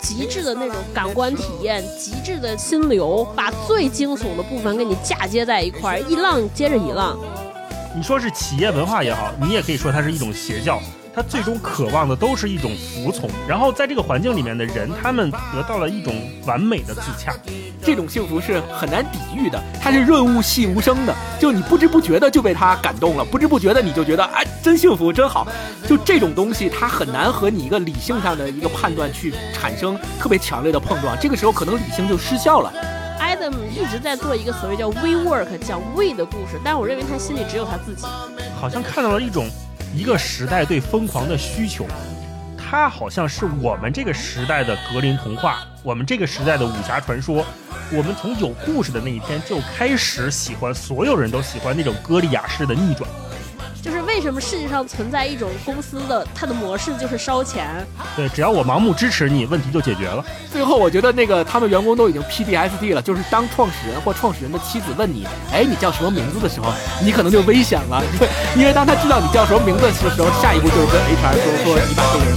极致的那种感官体验，极致的心流，把最惊悚的部分给你嫁接在一块儿，一浪接着一浪。你说是企业文化也好，你也可以说它是一种邪教。他最终渴望的都是一种服从，然后在这个环境里面的人，他们得到了一种完美的自洽，这种幸福是很难抵御的，它是润物细无声的，就你不知不觉的就被他感动了，不知不觉的你就觉得哎，真幸福，真好，就这种东西，它很难和你一个理性上的一个判断去产生特别强烈的碰撞，这个时候可能理性就失效了。Adam 一直在做一个所谓叫 We Work 讲 We 的故事，但我认为他心里只有他自己，好像看到了一种。一个时代对疯狂的需求，它好像是我们这个时代的格林童话，我们这个时代的武侠传说。我们从有故事的那一天就开始喜欢，所有人都喜欢那种歌利亚式的逆转。就是为什么世界上存在一种公司的它的模式就是烧钱？对，只要我盲目支持你，问题就解决了。最后，我觉得那个他们员工都已经 PDSD 了，就是当创始人或创始人的妻子问你，哎，你叫什么名字的时候，你可能就危险了，对，因为当他知道你叫什么名字的时候，下一步就是跟 HR 说说你把这个人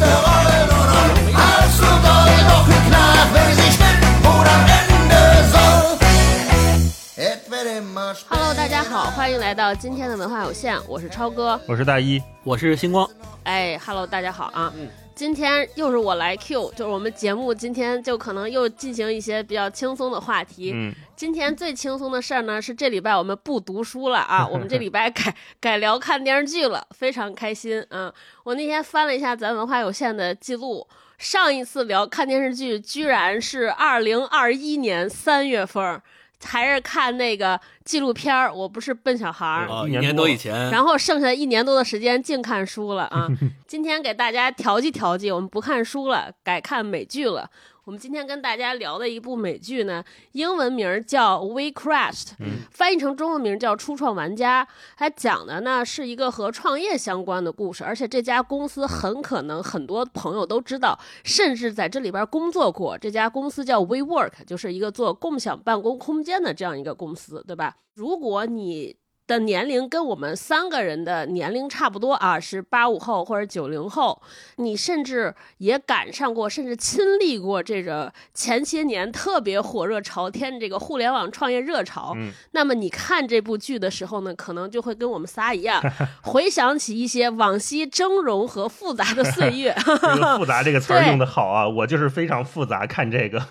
大家好，欢迎来到今天的文化有限，我是超哥，我是大一，我是星光。哎，Hello，大家好啊，嗯，今天又是我来 Q，就是我们节目今天就可能又进行一些比较轻松的话题。嗯，今天最轻松的事儿呢是这礼拜我们不读书了啊，我们这礼拜改改聊看电视剧了，非常开心啊。我那天翻了一下咱文化有限的记录，上一次聊看电视剧居然是二零二一年三月份。还是看那个纪录片儿，我不是笨小孩儿，一年多以前，然后剩下一年多的时间净看书了啊！今天给大家调剂调剂，我们不看书了，改看美剧了。我们今天跟大家聊的一部美剧呢，英文名叫《We Crashed》，翻译成中文名叫《初创玩家》。它讲的呢是一个和创业相关的故事，而且这家公司很可能很多朋友都知道，甚至在这里边工作过。这家公司叫 WeWork，就是一个做共享办公空间的这样一个公司，对吧？如果你的年龄跟我们三个人的年龄差不多啊，是八五后或者九零后。你甚至也赶上过，甚至亲历过这个前些年特别火热朝天这个互联网创业热潮。嗯，那么你看这部剧的时候呢，可能就会跟我们仨一样，回想起一些往昔峥嵘和复杂的岁月。复杂这个词儿用的好啊，我就是非常复杂看这个。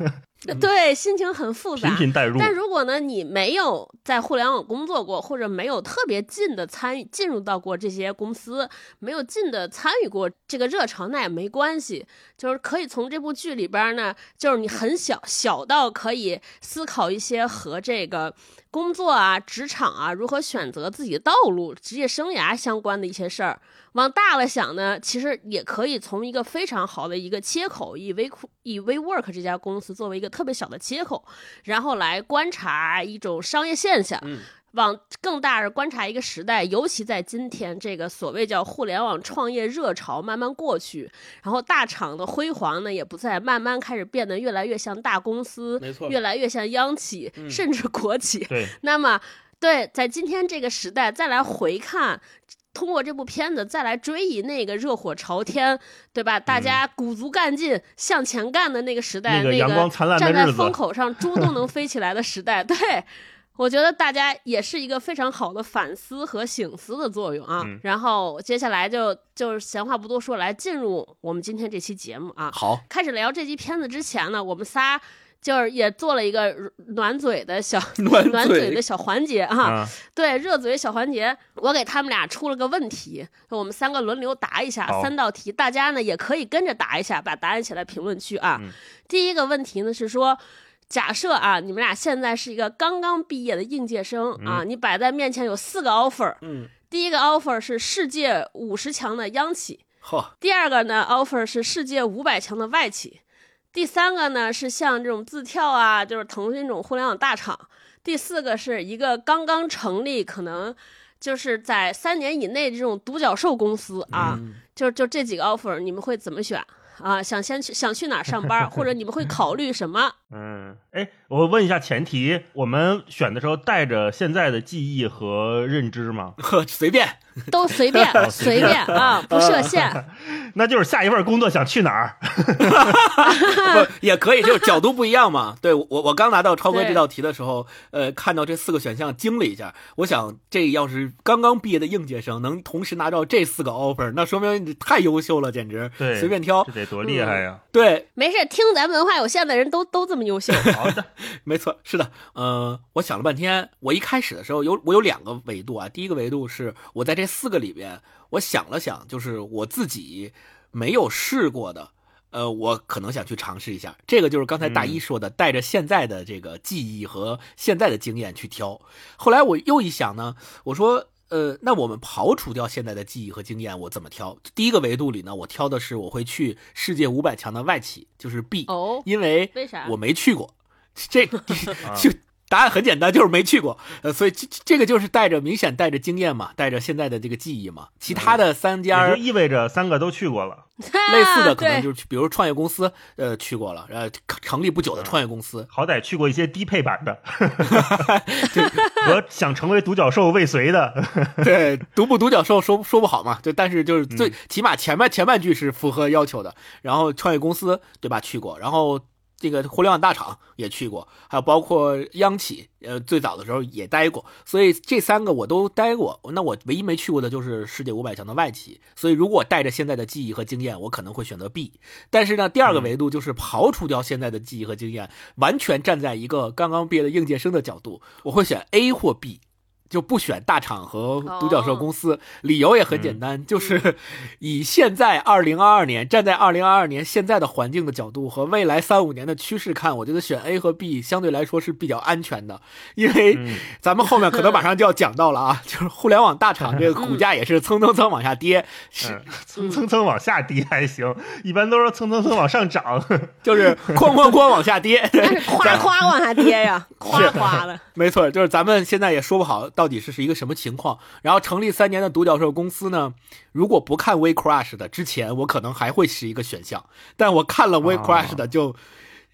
对，心情很复杂，频频带入。但如果呢，你没有在互联网工作过，或者没有特别近的参与进入到过这些公司，没有近的参与过这个热潮，那也没关系。就是可以从这部剧里边呢，就是你很小小到可以思考一些和这个工作啊、职场啊如何选择自己的道路、职业生涯相关的一些事儿。往大了想呢，其实也可以从一个非常好的一个切口，以微库以 WeWork 这家公司作为一个特别小的切口，然后来观察一种商业现象。嗯，往更大的观察一个时代，尤其在今天这个所谓叫互联网创业热潮慢慢过去，然后大厂的辉煌呢也不再，慢慢开始变得越来越像大公司，没错，越来越像央企，甚至国企。对，那么对，在今天这个时代再来回看。通过这部片子再来追忆那个热火朝天，对吧？大家鼓足干劲向前干的那个时代，那个站在风口上 猪都能飞起来的时代。对，我觉得大家也是一个非常好的反思和醒思的作用啊。然后接下来就就是闲话不多说，来进入我们今天这期节目啊。好，开始聊这期片子之前呢，我们仨。就是也做了一个暖嘴的小 暖嘴的小环节啊，对，热嘴小环节，我给他们俩出了个问题，我们三个轮流答一下三道题，大家呢也可以跟着答一下，把答案写在评论区啊。第一个问题呢是说，假设啊，你们俩现在是一个刚刚毕业的应届生啊，你摆在面前有四个 offer，嗯，第一个 offer 是世界五十强的央企，嚯，第二个呢 offer 是世界五百强的外企。第三个呢是像这种字跳啊，就是腾讯这种互联网大厂。第四个是一个刚刚成立，可能就是在三年以内这种独角兽公司啊。就就这几个 offer，你们会怎么选？啊，想先去想去哪儿上班，或者你们会考虑什么？嗯，哎，我问一下前提，我们选的时候带着现在的记忆和认知吗？呵，随便。都随便，随便啊，不设限。那就是下一份工作想去哪儿？不也可以，就是角度不一样嘛。对我，我刚拿到超哥这道题的时候，呃，看到这四个选项，惊了一下。我想，这要是刚刚毕业的应届生能同时拿到这四个 offer，那说明你太优秀了，简直。对，随便挑，这得多厉害呀！对，没事，听咱们文化有限的人都都这么优秀。好的，没错，是的。呃，我想了半天，我一开始的时候有我有两个维度啊。第一个维度是我在这四个里边，我想了想，就是我自己没有试过的，呃，我可能想去尝试一下。这个就是刚才大一说的，带着现在的这个记忆和现在的经验去挑。后来我又一想呢，我说，呃，那我们刨除掉现在的记忆和经验，我怎么挑？第一个维度里呢，我挑的是我会去世界五百强的外企，就是 B，哦，因为为啥我没去过，这 就。答案很简单，就是没去过，呃，所以这这个就是带着明显带着经验嘛，带着现在的这个记忆嘛。其他的三家就意味着三个都去过了，类似的可能就是比如创业公司，呃，去过了，呃，成立不久的创业公司，好歹去过一些低配版的，和想成为独角兽未遂的，对，独不独角兽说说不好嘛，就，但是就是最起码前半前半句是符合要求的，然后创业公司对吧去过，然后。这个互联网大厂也去过，还有包括央企，呃，最早的时候也待过，所以这三个我都待过。那我唯一没去过的就是世界五百强的外企。所以如果带着现在的记忆和经验，我可能会选择 B。但是呢，第二个维度就是刨除掉现在的记忆和经验，完全站在一个刚刚毕业的应届生的角度，我会选 A 或 B。就不选大厂和独角兽公司，理由也很简单，就是以现在二零二二年站在二零二二年现在的环境的角度和未来三五年的趋势看，我觉得选 A 和 B 相对来说是比较安全的，因为咱们后面可能马上就要讲到了啊，就是互联网大厂这个股价也是蹭蹭蹭往下跌，是蹭蹭蹭往下跌还行，一般都是蹭蹭蹭往上涨，就是哐哐哐往下跌，夸夸往下跌呀，夸夸的，没错，就是咱们现在也说不好到。底是是一个什么情况？然后成立三年的独角兽公司呢？如果不看 We Crush 的之前，我可能还会是一个选项。但我看了 We Crush 的，就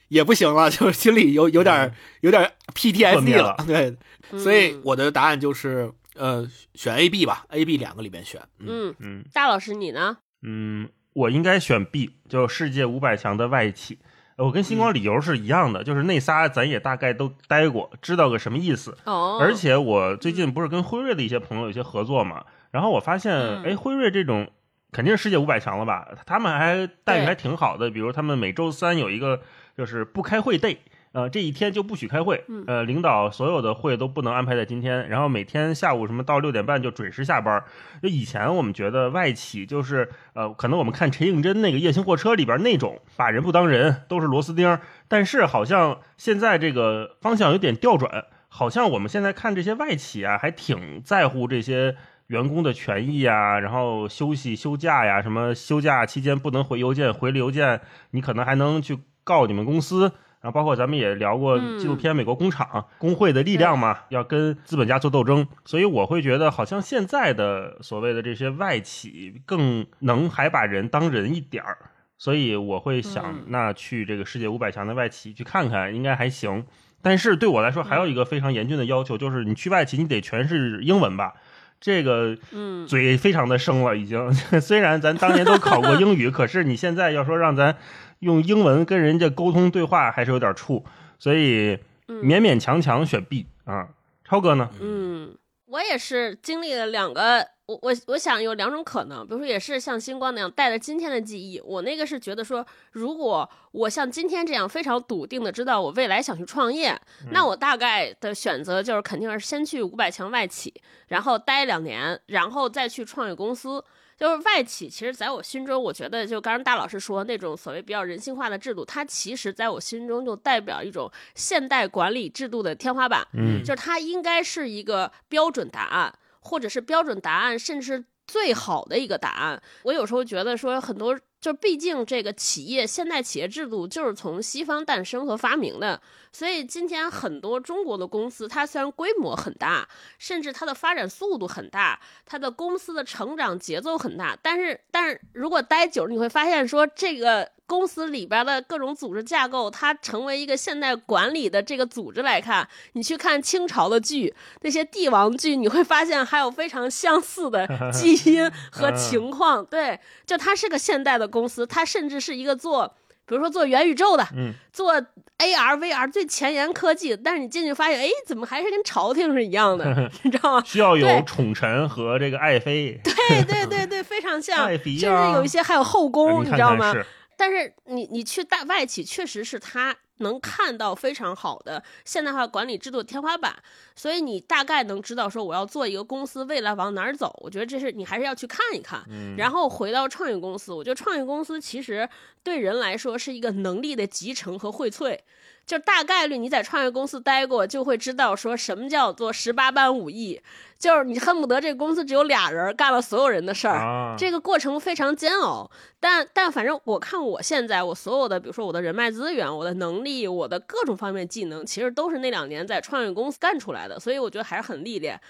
也不行了，就心里有有点有点 PTSD 了。对，所以我的答案就是呃，选 A、B 吧，A、B 两个里边选。嗯嗯，大老师你呢？嗯，我应该选 B，就世界五百强的外企。我跟星光理由是一样的，就是那仨咱也大概都待过，知道个什么意思。哦。而且我最近不是跟辉瑞的一些朋友有些合作嘛，然后我发现，哎，辉瑞这种肯定是世界五百强了吧？他们还待遇还挺好的，比如他们每周三有一个就是不开会 day。呃，这一天就不许开会，呃，领导所有的会都不能安排在今天，然后每天下午什么到六点半就准时下班。就以前我们觉得外企就是，呃，可能我们看陈应真那个《夜行货车》里边那种把人不当人，都是螺丝钉。但是好像现在这个方向有点调转，好像我们现在看这些外企啊，还挺在乎这些员工的权益啊，然后休息休假呀，什么休假期间不能回邮件，回了邮件你可能还能去告你们公司。然后包括咱们也聊过纪录片《美国工厂》，工会的力量嘛，要跟资本家做斗争。所以我会觉得，好像现在的所谓的这些外企更能还把人当人一点儿。所以我会想，那去这个世界五百强的外企去看看，应该还行。但是对我来说，还有一个非常严峻的要求，就是你去外企，你得全是英文吧？这个，嗯，嘴非常的生了，已经。虽然咱当年都考过英语，可是你现在要说让咱。用英文跟人家沟通对话还是有点怵，所以勉勉强强选 B 啊。超哥呢？嗯，我也是经历了两个，我我我想有两种可能，比如说也是像星光那样带着今天的记忆。我那个是觉得说，如果我像今天这样非常笃定的知道我未来想去创业，那我大概的选择就是肯定是先去五百强外企，然后待两年，然后再去创业公司。就是外企，其实在我心中，我觉得就刚刚大老师说那种所谓比较人性化的制度，它其实在我心中就代表一种现代管理制度的天花板。嗯，就是它应该是一个标准答案，或者是标准答案，甚至最好的一个答案。我有时候觉得说很多。就毕竟这个企业现代企业制度就是从西方诞生和发明的，所以今天很多中国的公司，它虽然规模很大，甚至它的发展速度很大，它的公司的成长节奏很大，但是但是如果待久了，你会发现说这个公司里边的各种组织架构，它成为一个现代管理的这个组织来看，你去看清朝的剧，那些帝王剧，你会发现还有非常相似的 基因和情况。对，就它是个现代的公司，它甚至是一个做。比如说做元宇宙的，嗯，做 AR、VR 最前沿科技，但是你进去发现，哎，怎么还是跟朝廷是一样的，你知道吗？需要有宠臣和这个爱妃，对对对对，非常像，甚至有一些还有后宫，你知道吗？但是你你去大外企，确实是他。能看到非常好的现代化管理制度天花板，所以你大概能知道说我要做一个公司未来往哪儿走。我觉得这是你还是要去看一看。然后回到创业公司，我觉得创业公司其实对人来说是一个能力的集成和荟萃。就大概率你在创业公司待过，就会知道说什么叫做十八般武艺，就是你恨不得这个公司只有俩人干了所有人的事儿，这个过程非常煎熬。但但反正我看我现在我所有的，比如说我的人脉资源、我的能力、我的各种方面技能，其实都是那两年在创业公司干出来的，所以我觉得还是很历练。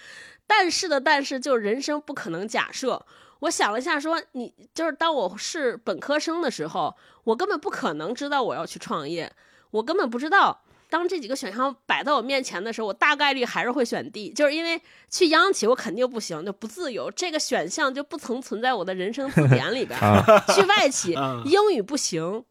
但是的但是，就是人生不可能假设。我想了一下，说你就是当我是本科生的时候，我根本不可能知道我要去创业。我根本不知道，当这几个选项摆在我面前的时候，我大概率还是会选 D，就是因为去央企我肯定不行，就不自由，这个选项就不曾存在我的人生字典里边。去外企，英语不行，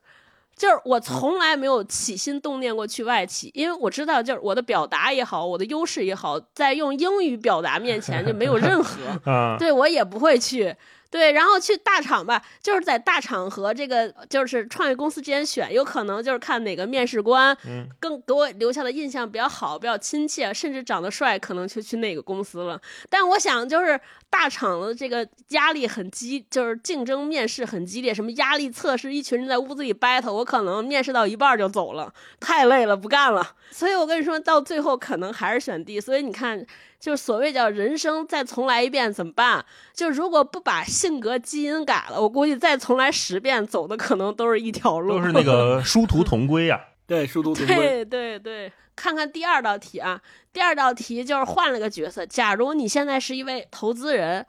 就是我从来没有起心动念过去外企，因为我知道，就是我的表达也好，我的优势也好，在用英语表达面前就没有任何，对我也不会去。对，然后去大厂吧，就是在大厂和这个就是创业公司之间选，有可能就是看哪个面试官更给我留下的印象比较好，比较亲切，甚至长得帅，可能就去那个公司了。但我想，就是大厂的这个压力很激，就是竞争面试很激烈，什么压力测试，一群人在屋子里 battle，我可能面试到一半就走了，太累了，不干了。所以我跟你说到最后，可能还是选 D。所以你看。就是所谓叫人生再重来一遍怎么办？就如果不把性格基因改了，我估计再重来十遍，走的可能都是一条路，都是那个殊途同归呀。对，殊途同归。对对对，看看第二道题啊，第二道题就是换了个角色，假如你现在是一位投资人。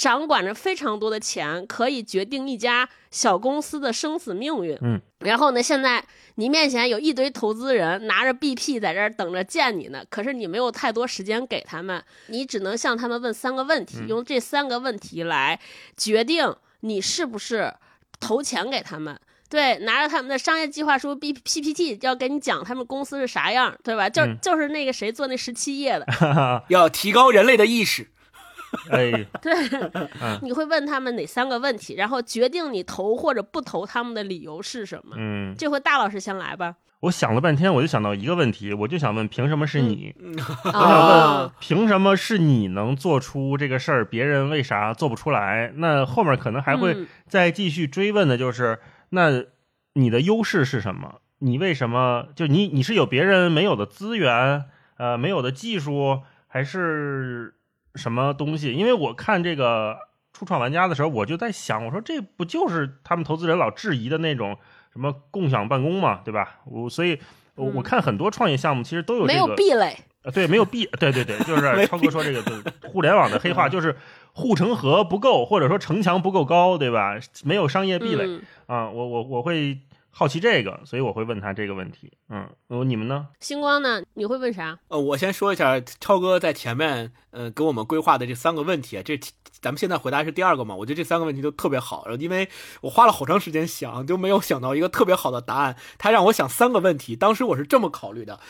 掌管着非常多的钱，可以决定一家小公司的生死命运。嗯，然后呢，现在你面前有一堆投资人拿着 BP 在这儿等着见你呢，可是你没有太多时间给他们，你只能向他们问三个问题，用这三个问题来决定你是不是投钱给他们。对，拿着他们的商业计划书 B PPT 要给你讲他们公司是啥样，对吧？就就是那个谁做那十七页的，要提高人类的意识。哎，对，你会问他们哪三个问题，然后决定你投或者不投他们的理由是什么？嗯，这回大老师先来吧。我想了半天，我就想到一个问题，我就想问，凭什么是你？我想问，凭什么是你能做出这个事儿，别人为啥做不出来？那后面可能还会再继续追问的，就是那你的优势是什么？你为什么就你你是有别人没有的资源，呃，没有的技术，还是？什么东西？因为我看这个初创玩家的时候，我就在想，我说这不就是他们投资人老质疑的那种什么共享办公嘛，对吧？我所以，我我看很多创业项目其实都有没有壁垒，对，没有壁，对对对，就是超哥说这个互联网的黑话，就是护城河不够，或者说城墙不够高，对吧？没有商业壁垒啊，我我我会。好奇这个，所以我会问他这个问题。嗯，你们呢？星光呢？你会问啥？呃，我先说一下，超哥在前面呃给我们规划的这三个问题，这咱们现在回答是第二个嘛？我觉得这三个问题都特别好，因为我花了好长时间想，就没有想到一个特别好的答案。他让我想三个问题，当时我是这么考虑的。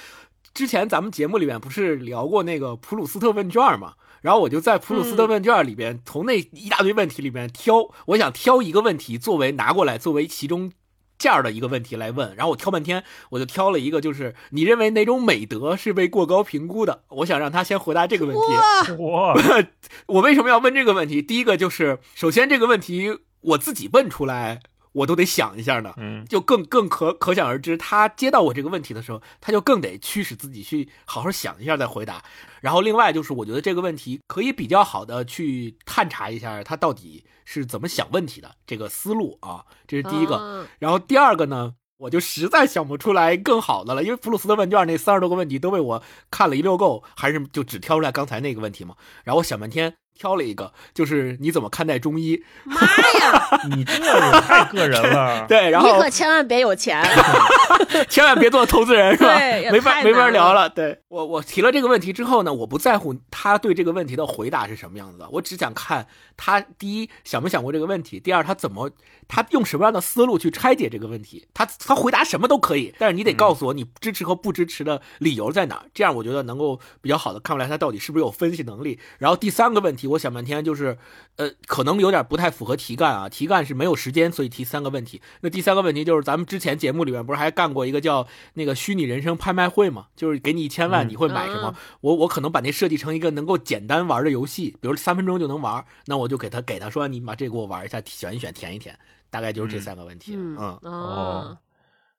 之前咱们节目里面不是聊过那个普鲁斯特问卷嘛？然后我就在普鲁斯特问卷里边，从那一大堆问题里面挑，我想挑一个问题作为拿过来作为其中。这样的一个问题来问，然后我挑半天，我就挑了一个，就是你认为哪种美德是被过高评估的？我想让他先回答这个问题。我 我为什么要问这个问题？第一个就是，首先这个问题我自己问出来。我都得想一下呢，嗯，就更更可可想而知，他接到我这个问题的时候，他就更得驱使自己去好好想一下再回答。然后另外就是，我觉得这个问题可以比较好的去探查一下他到底是怎么想问题的这个思路啊，这是第一个。然后第二个呢，我就实在想不出来更好的了，因为普鲁斯特问卷那三十多个问题都被我看了一溜够，还是就只挑出来刚才那个问题嘛。然后我想半天。挑了一个，就是你怎么看待中医？妈呀！你这也太个人了。对，然后你后可千万别有钱。千万别做投资人，是吧？对没法没法聊了。对我，我提了这个问题之后呢，我不在乎他对这个问题的回答是什么样子的，我只想看他第一想没想过这个问题，第二他怎么他用什么样的思路去拆解这个问题。他他回答什么都可以，但是你得告诉我你支持和不支持的理由在哪儿，这样我觉得能够比较好的看出来他到底是不是有分析能力。然后第三个问题，我想半天就是，呃，可能有点不太符合题干啊，题干是没有时间，所以提三个问题。那第三个问题就是咱们之前节目里面不是还干过一个叫那个虚拟人生拍卖会嘛，就是给你一千万，嗯你会买什么？我我可能把那设计成一个能够简单玩的游戏，比如三分钟就能玩，那我就给他给他说，你把这给我玩一下，选一选，填一填，大概就是这三个问题。嗯哦，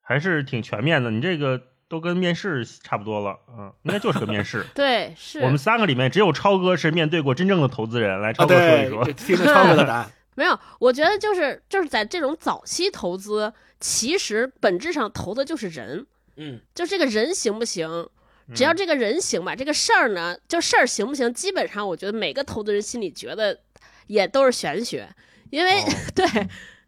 还是挺全面的。你这个都跟面试差不多了，嗯，应该就是个面试。对，是我们三个里面只有超哥是面对过真正的投资人，来超啊，哥说一对，说。这听着超哥的答案。没有，我觉得就是就是在这种早期投资，其实本质上投的就是人，嗯，就这个人行不行。只要这个人行吧，这个事儿呢，就事儿行不行，基本上我觉得每个投资人心里觉得也都是玄学，因为、哦 对，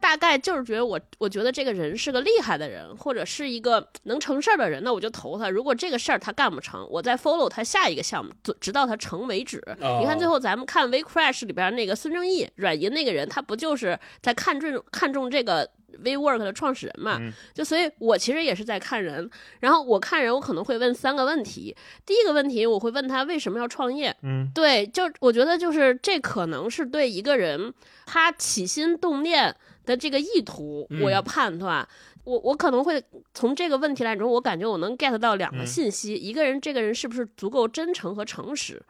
大概就是觉得我我觉得这个人是个厉害的人，或者是一个能成事儿的人，那我就投他。如果这个事儿他干不成，我再 follow 他下一个项目，直直到他成为止。哦你看最后咱们看《微 Crash》里边那个孙正义软银那个人，他不就是在看中看中这个 WeWork 的创始人嘛？嗯就所以，我其实也是在看人。然后我看人，我可能会问三个问题。第一个问题，我会问他为什么要创业。嗯对，就我觉得就是这可能是对一个人他起心动念的这个意图，嗯我要判断。我我可能会从这个问题来中，我感觉我能 get 到两个嗯信息：一个人这个人是不是足够真诚和诚实。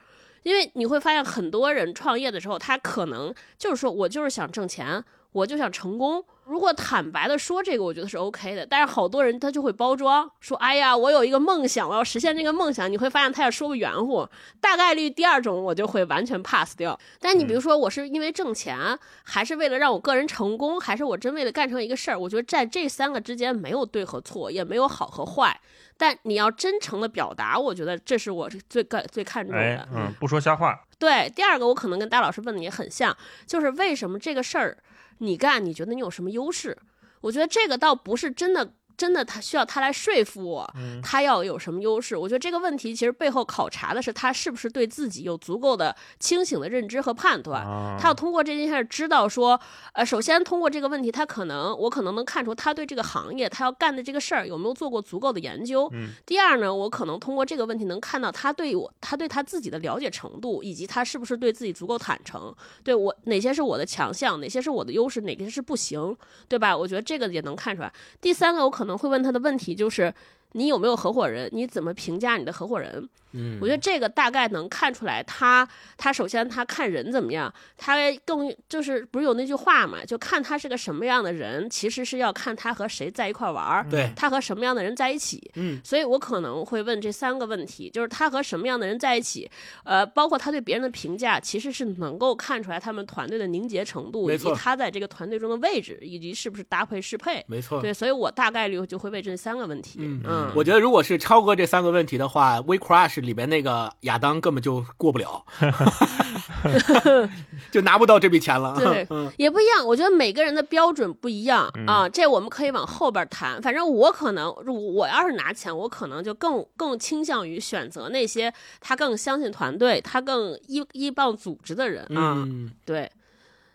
因为你会发现，很多人创业的时候，他可能就是说我就是想挣钱，我就想成功。如果坦白的说这个，我觉得是 OK 的。但是好多人他就会包装，说哎呀，我有一个梦想，我要实现这个梦想。你会发现他也说不圆乎，大概率第二种我就会完全 pass 掉。但你比如说，我是因为挣钱，还是为了让我个人成功，还是我真为了干成一个事儿？我觉得在这三个之间没有对和错，也没有好和坏。但你要真诚的表达，我觉得这是我最看最看重的。哎，嗯，不说瞎话。对，第二个我可能跟大老师问的也很像，就是为什么这个事儿你干，你觉得你有什么优势？我觉得这个倒不是真的。真的，他需要他来说服我，嗯他要有什么优势？我觉得这个问题其实背后考察的是他是不是对自己有足够的清醒的认知和判断。啊他要通过这件事儿知道说，呃，首先通过这个问题，他可能我可能能看出他对这个行业他要干的这个事儿有没有做过足够的研究。嗯第二呢，我可能通过这个问题能看到他对我他对他自己的了解程度，以及他是不是对自己足够坦诚，对我哪些是我的强项，哪些是我的优势，哪些是不行，对吧？我觉得这个也能看出来。第三个，我可可能会问他的问题就是。你有没有合伙人？你怎么评价你的合伙人？嗯我觉得这个大概能看出来他，他首先他看人怎么样，他更就是不是有那句话嘛，就看他是个什么样的人，其实是要看他和谁在一块玩儿，对，他和什么样的人在一起。嗯所以我可能会问这三个问题，就是他和什么样的人在一起，呃，包括他对别人的评价，其实是能够看出来他们团队的凝结程度，以及他在这个团队中的位置，以及是不是搭配适配。没错。对，所以我大概率就会问这三个问题。嗯嗯，我觉得如果是超哥这三个问题的话，《We Crash》里边那个亚当根本就过不了，就拿不到这笔钱了。对嗯也不一样，我觉得每个人的标准不一样、啊，这我们可以往后边谈。反正我可能，我要是拿钱，我可能就更更倾向于选择那些他更相信团队，他更依依傍组织的人啊。嗯，对。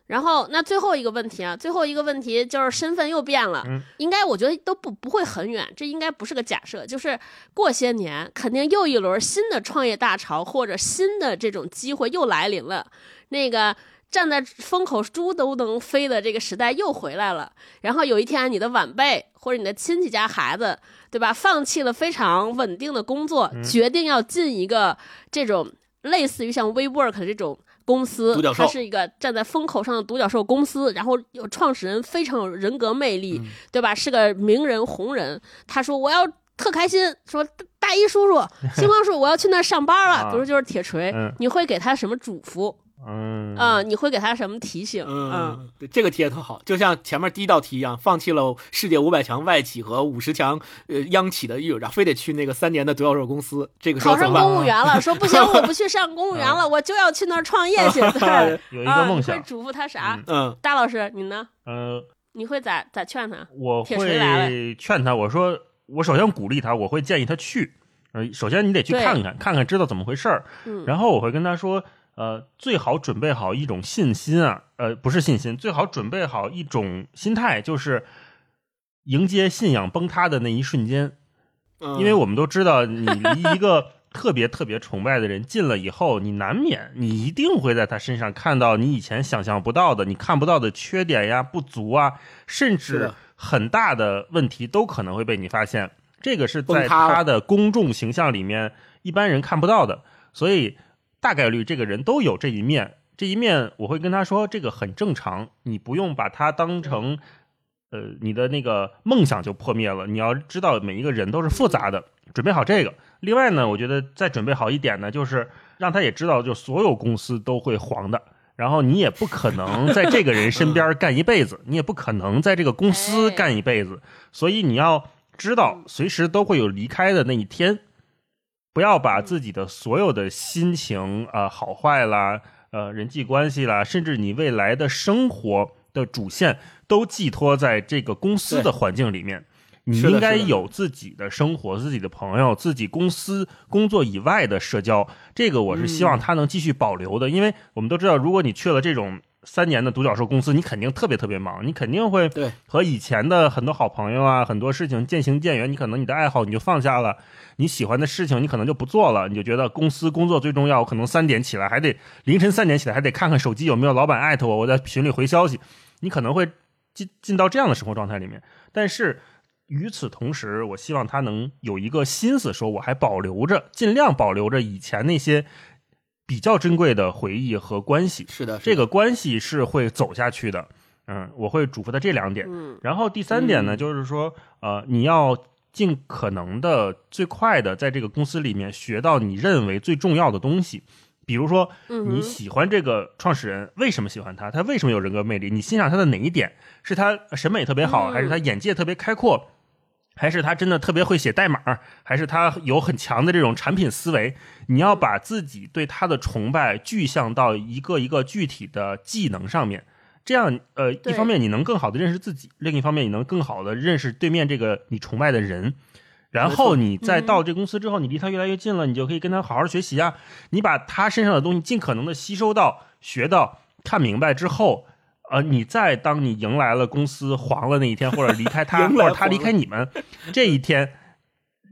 然后，那最后一个问题啊，最后一个问题就是身份又变了，嗯应该我觉得都不不会很远，这应该不是个假设，就是过些年肯定又一轮新的创业大潮或者新的这种机会又来临了，那个站在风口猪都能飞的这个时代又回来了。然后有一天，你的晚辈或者你的亲戚家孩子，对吧，放弃了非常稳定的工作，决定要进一个这种类似于像 WeWork 的这种。公司独角，兽它是一个站在风口上的独角兽公司，然后有创始人非常有人格魅力，嗯对吧？是个名人红人。他说我要特开心，说大一叔叔、星光叔，我要去那儿上班了。啊比如就是铁锤，嗯你会给他什么嘱咐？嗯嗯，你会给他什么提醒？嗯，嗯，对，这个题也特好，就像前面第一道题一样，放弃了世界五百强外企和五十强呃央企的然后非得去那个三年的独角兽公司，这个时候考上？公务员了，说不行，我不去上公务员了，我就要去那儿创业去。对，有一啊个梦想你会，嘱咐他啥？嗯大老师，你呢？呃，你会咋咋劝他？我会劝他，我说我首先鼓励他，我会建议他去。呃，首先你得去看看，看看知道怎么回事儿。嗯，然后我会跟他说，呃，最好准备好一种信心啊，呃，不是信心，最好准备好一种心态，就是迎接信仰崩塌的那一瞬间。嗯因为我们都知道，你离一个特别特别崇拜的人近了以后，你难免你一定会在他身上看到你以前想象不到的、你看不到的缺点呀、不足啊，甚至很大的问题都可能会被你发现。这个是在他的公众形象里面一般人看不到的，所以大概率这个人都有这一面。这一面我会跟他说，这个很正常，你不用把它当成。呃，你的那个梦想就破灭了。你要知道，每一个人都是复杂的，准备好这个。另外呢，我觉得再准备好一点呢，就是让他也知道，就所有公司都会黄的。然后你也不可能在这个人身边 干一辈子，你也不可能在这个公司哎干一辈子。所以你要知道，随时都会有离开的那一天。不要把自己的所有的心情啊、呃好坏啦、呃人际关系啦，甚至你未来的生活的主线，都寄托在这个公司的环境里面。你应该有自己的生活、自己的朋友、自己公司工作以外的社交。这个我是希望他能继续保留的，因为我们都知道，如果你去了这种三年的独角兽公司，你肯定特别特别忙，你肯定会和以前的很多好朋友啊，很多事情渐行渐远。你可能你的爱好你就放下了，你喜欢的事情你可能就不做了，你就觉得公司工作最重要。我可能三点起来还得凌晨三点起来还得看看手机有没有老板艾特我，我在群里回消息。你可能会进进到这样的生活状态里面，但是。与此同时，我希望他能有一个心思，说我还保留着，尽量保留着以前那些比较珍贵的回忆和关系。是的，这个关系是会走下去的。嗯，我会嘱咐他这两点。嗯然后第三点呢，嗯就是说，呃，你要尽可能的最快的在这个公司里面学到你认为最重要的东西。比如说，嗯你喜欢这个创始人，为什么喜欢他？他为什么有人格魅力？你欣赏他的哪一点？是他审美特别好，嗯还是他眼界特别开阔？还是他真的特别会写代码，还是他有很强的这种产品思维？你要把自己对他的崇拜具象到一个一个具体的技能上面，这样呃，一方面你能更好的认识自己，另一方面你能更好的认识对面这个你崇拜的人。然后你再到这公司之后，你离他越来越近了，你就可以跟他好好学习啊。你把他身上的东西尽可能的吸收到、学到、看明白之后，呃，你在当你迎来了公司黄了那一天，或者离开他，或者他离开你们这一天，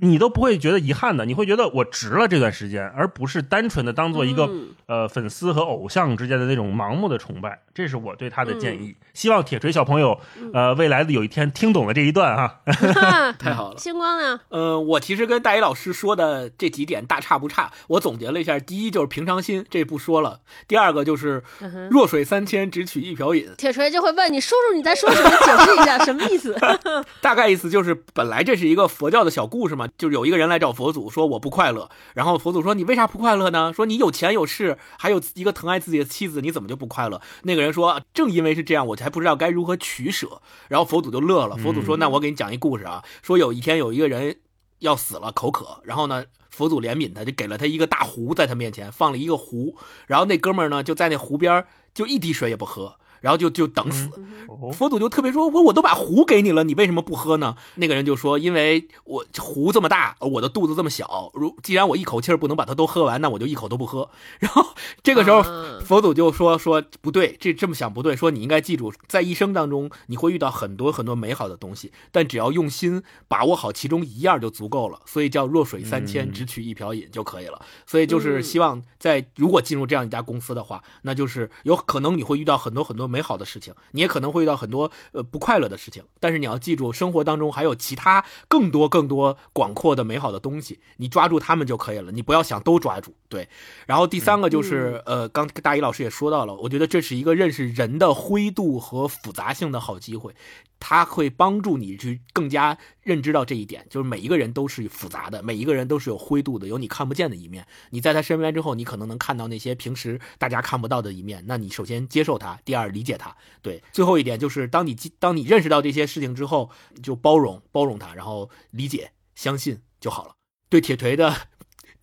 你都不会觉得遗憾的，你会觉得我值了这段时间，而不是单纯的当做一个、嗯呃粉丝和偶像之间的那种盲目的崇拜。这是我对他的建嗯议。希望铁锤小朋友，呃，未来的有一天听懂了这一段哈。太好了。星光呢？呃，我其实跟大一老师说的这几点大差不差。我总结了一下，第一就是平常心，这不说了；第二个就是弱水三千，只取一瓢饮。铁锤就会问你：“叔叔，你在说什么？解释一下，什么意思 大概意思就是，本来这是一个佛教的小故事嘛，就是有一个人来找佛祖说我不快乐，然后佛祖说你为啥不快乐呢？说你有钱有势，还有一个疼爱自己的妻子，你怎么就不快乐？那个人说正因为是这样，我才不知道该如何取舍。然后佛祖就乐了，佛祖说那我给你讲一故事啊，说有一天有一个人要死了，口渴，然后呢。佛祖怜悯他，就给了他一个大壶，在他面前放了一个壶，然后那哥们儿呢就在那湖边儿就一滴水也不喝，然后就就等死。哦，佛祖就特别说：“我我都把壶给你了，你为什么不喝呢？”那个人就说：“因为我壶这么大，我的肚子这么小，如既然我一口气儿不能把它都喝完，那我就一口都不喝。”然后这个时候，啊佛祖就说：“说不对，这这么想不对，说你应该记住，在一生当中你会遇到很多很多美好的东西，但只要用心把握好其中一样就足够了。所以叫弱水三千，嗯只取一瓢饮就可以了。所以就是希望在如果进入这样一家公司的话，那就是有可能你会遇到很多很多美好的事情，你也可能会遇到很多呃不快乐的事情。但是你要记住，生活当中还有其他更多更多广阔的美好的东西，你抓住他们就可以了。你不要想都抓住。对。然后第三个就是、呃，刚大一老师也说到了，我觉得这是一个认识人的灰度和复杂性的好机会。它会帮助你去更加认知到这一点，就是每一个人都是复杂的，每一个人都是有灰度的，有你看不见的一面。你在他身边之后，你可能能看到那些平时大家看不到的一面。那你首先接受他，第二理解他。对，最后一点就是当你当你认识到这些事情之后，就包容包容他，然后理解相信就好了。对铁锤的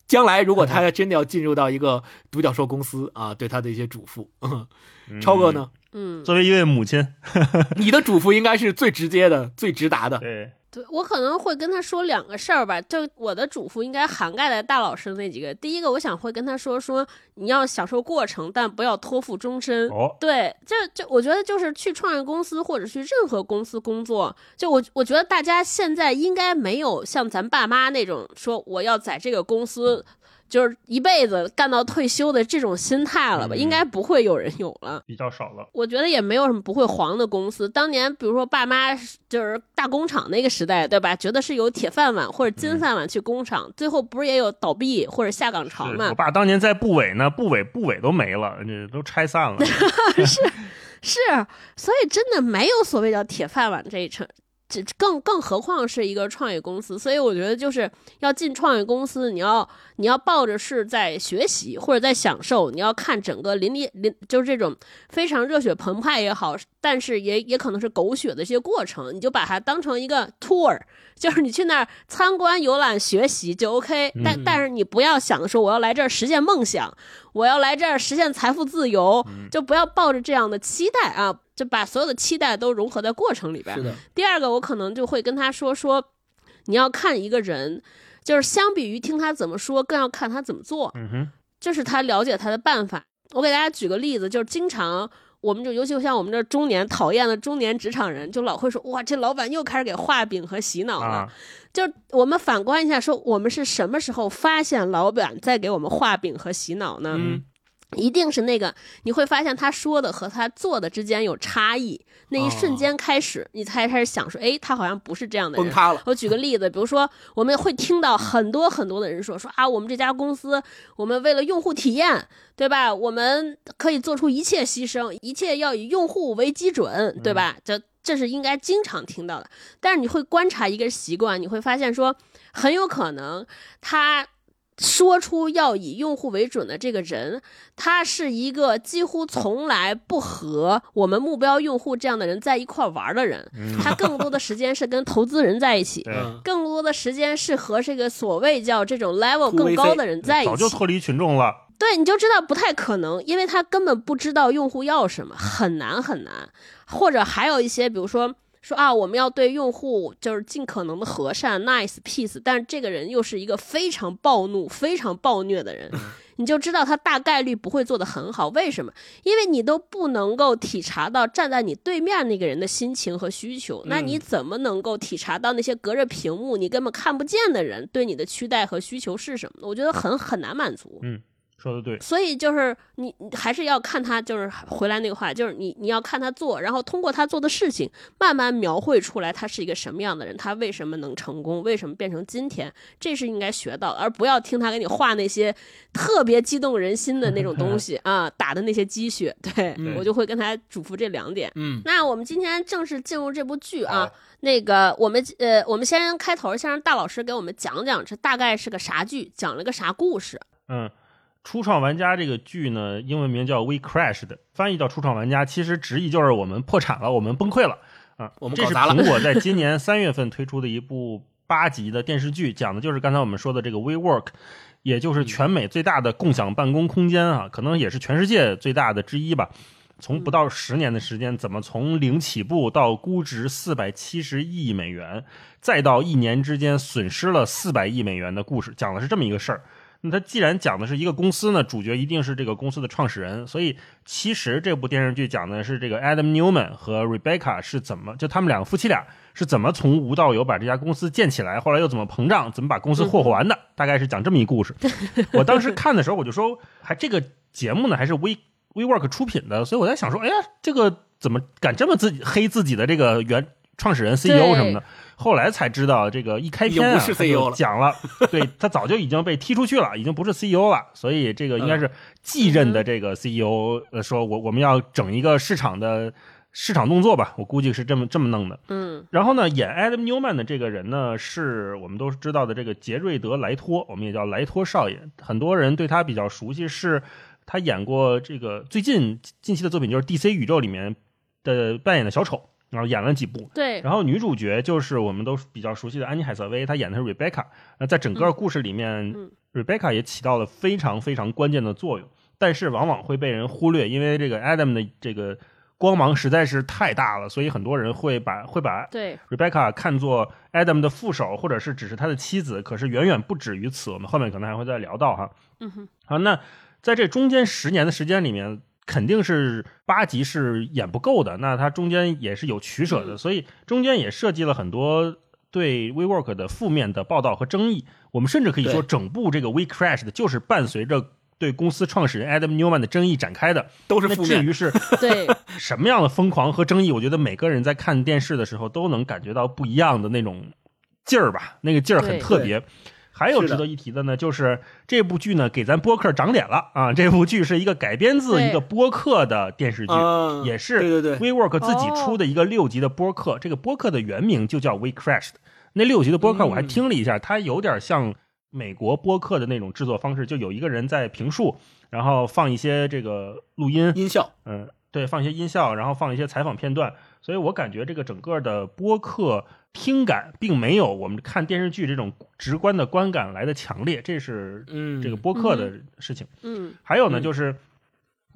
将来，如果他要真的要进入到一个独角兽公司啊，对他的一些嘱咐，超哥呢？嗯，作为一位母亲，你的嘱咐应该是最直接的、最直达的。对，对我可能会跟他说两个事儿吧，就我的嘱咐应该涵盖在大老师的那几个。第一个，我想会跟他说说，你要享受过程，但不要托付终身。哦，对，就就，我觉得就是去创业公司或者去任何公司工作，就我我觉得大家现在应该没有像咱爸妈那种说我要在这个公司。就是一辈子干到退休的这种心态了吧？嗯应该不会有人有了。比较少了。我觉得也没有什么不会黄的公司。当年比如说爸妈就是大工厂那个时代，对吧？觉得是有铁饭碗或者金饭碗去工厂，最后不是也有倒闭或者下岗潮嘛我？爸当年在部委呢，部委部委都没了，这都拆散了。是，所以真的没有所谓叫铁饭碗这一层。这更更何况是一个创业公司，所以我觉得就是要进创业公司，你要你要抱着是在学习或者在享受，你要看整个淋漓淋就是这种非常热血澎湃也好，但是也也可能是狗血的一些过程，你就把它当成一个 tour，就是你去那儿参观游览学习就 OK，但但是你不要想说我要来这儿实现梦想，我要来这儿实现财富自由，就不要抱着这样的期待啊，就把所有的期待都融合在过程里边是。的，第二个，我可能就会跟他说说，你要看一个人，就是相比于听他怎么说，更要看他怎么做，嗯哼，这是他了解他的办法。我给大家举个例子，就是经常。我们就尤其像我们这中年讨厌的中年职场人，就老会说哇，这老板又开始给画饼和洗脑了。啊，就我们反观一下，说我们是什么时候发现老板在给我们画饼和洗脑呢？嗯，一定是那个你会发现他说的和他做的之间有差异，那一瞬间开始，你才开始想说，哎，他好像不是这样的人。崩塌了。我举个例子，比如说，我们会听到很多很多的人说说啊，我们这家公司，我们为了用户体验，对吧？我们可以做出一切牺牲，一切要以用户为基准，对吧？这这是应该经常听到的。但是你会观察一个习惯，你会发现说，很有可能他。说出要以用户为准的这个人，他是一个几乎从来不和我们目标用户这样的人在一块玩的人，他更多的时间是跟投资人在一起，更多的时间是和这个所谓叫这种 level 更高的人在一起。早就脱离群众了。对，你就知道不太可能，因为他根本不知道用户要什么，很难很难。或者还有一些，比如说说啊，我们要对用户就是尽可能的和善，nice peace，但是这个人又是一个非常暴怒、非常暴虐的人。你就知道他大概率不会做得很好，为什么？因为你都不能够体察到站在你对面那个人的心情和需求，那你怎么能够体察到那些隔着屏幕你根本看不见的人对你的期待和需求是什么呢？我觉得很很难满足。说的对，所以就是你你还是要看他，就是回来那个话，就是你你要看他做，然后通过他做的事情，慢慢描绘出来他是一个什么样的人，他为什么能成功，为什么变成今天，这是应该学到的，而不要听他给你画那些特别激动人心的那种东西 啊，打的那些鸡血。对、嗯我就会跟他嘱咐这两点。嗯，那我们今天正式进入这部剧啊，那个我们呃，我们先开头，先让大老师给我们讲讲这大概是个啥剧，讲了个啥故事。嗯，初创玩家这个剧呢，英文名叫 We Crashed，翻译到初创玩家，其实直译就是我们破产了，我们崩溃了啊。我们搞砸了苹果在今年三月份推出的一部八集的电视剧，讲的就是刚才我们说的这个 WeWork，也就是全美最大的共享办公空间啊，可能也是全世界最大的之一吧。从不到十年的时间，怎么从零起步到估值四百七十亿美元，再到一年之间损失了四百亿美元的故事，讲的是这么一个事儿。那它既然讲的是一个公司呢，主角一定是这个公司的创始人，所以其实这部电视剧讲的是这个 Adam Newman 和 Rebecca 是怎么，就他们两个夫妻俩是怎么从无到有把这家公司建起来，后来又怎么膨胀，怎么把公司霍霍完的，大概是讲这么一故事。我当时看的时候，我就说，还这个节目呢还是 We WeWork 出品的，所以我在想说，哎呀，这个怎么敢这么自己黑自己的这个原创始人 CEO 什么的？后来才知道，这个一开篇、不是 CEO 了讲了，对他早就已经被踢出去了，已经不是 CEO 了，所以这个应该是继任的这个 CEO，呃，说我我们要整一个市场的市场动作吧，我估计是这么这么弄的。嗯然后呢，演 Adam Newman 的这个人呢，是我们都知道的这个杰瑞德·莱托，我们也叫莱托少爷。很多人对他比较熟悉，是他演过这个最近近期的作品，就是 DC 宇宙里面的扮演的小丑，然后演了几部。对，然后女主角就是我们都比较熟悉的安妮海瑟薇，她演的是 Rebecca。那在整个故事里面、嗯 r e b e c c a 也起到了非常非常关键的作用，但是往往会被人忽略，因为这个 Adam 的这个光芒实在是太大了，所以很多人会把会把对 Rebecca 看作 Adam 的副手，或者是只是他的妻子，可是远远不止于此。我们后面可能还会再聊到哈。嗯哼，好，那在这中间十年的时间里面，肯定是八集是演不够的，那它中间也是有取舍的，嗯所以中间也设计了很多对 WeWork 的负面的报道和争议。我们甚至可以说，整部这个 We Crashed 就是伴随着对公司创始人 Adam Newman 的争议展开的。都是负面。至于是对，什么样的疯狂和争议，我觉得每个人在看电视的时候都能感觉到不一样的那种劲儿吧，那个劲儿很特别。还有值得一提的呢，就是这部剧呢给咱播客长脸了啊！这部剧是一个改编自一个播客的电视剧，嗯，也是对对对，WeWork 自己出的一个六集的播客。这个播客的原名就叫 We Crashed。那六集的播客我还嗯听了一下，它有点像美国播客的那种制作方式，就有一个人在评述，然后放一些这个录音，音效嗯，对，放一些音效，然后放一些采访片段，所以我感觉这个整个的播客听感并没有我们看电视剧这种直观的观感来的强烈，这是嗯，这个播客的事情。嗯还有呢，嗯就是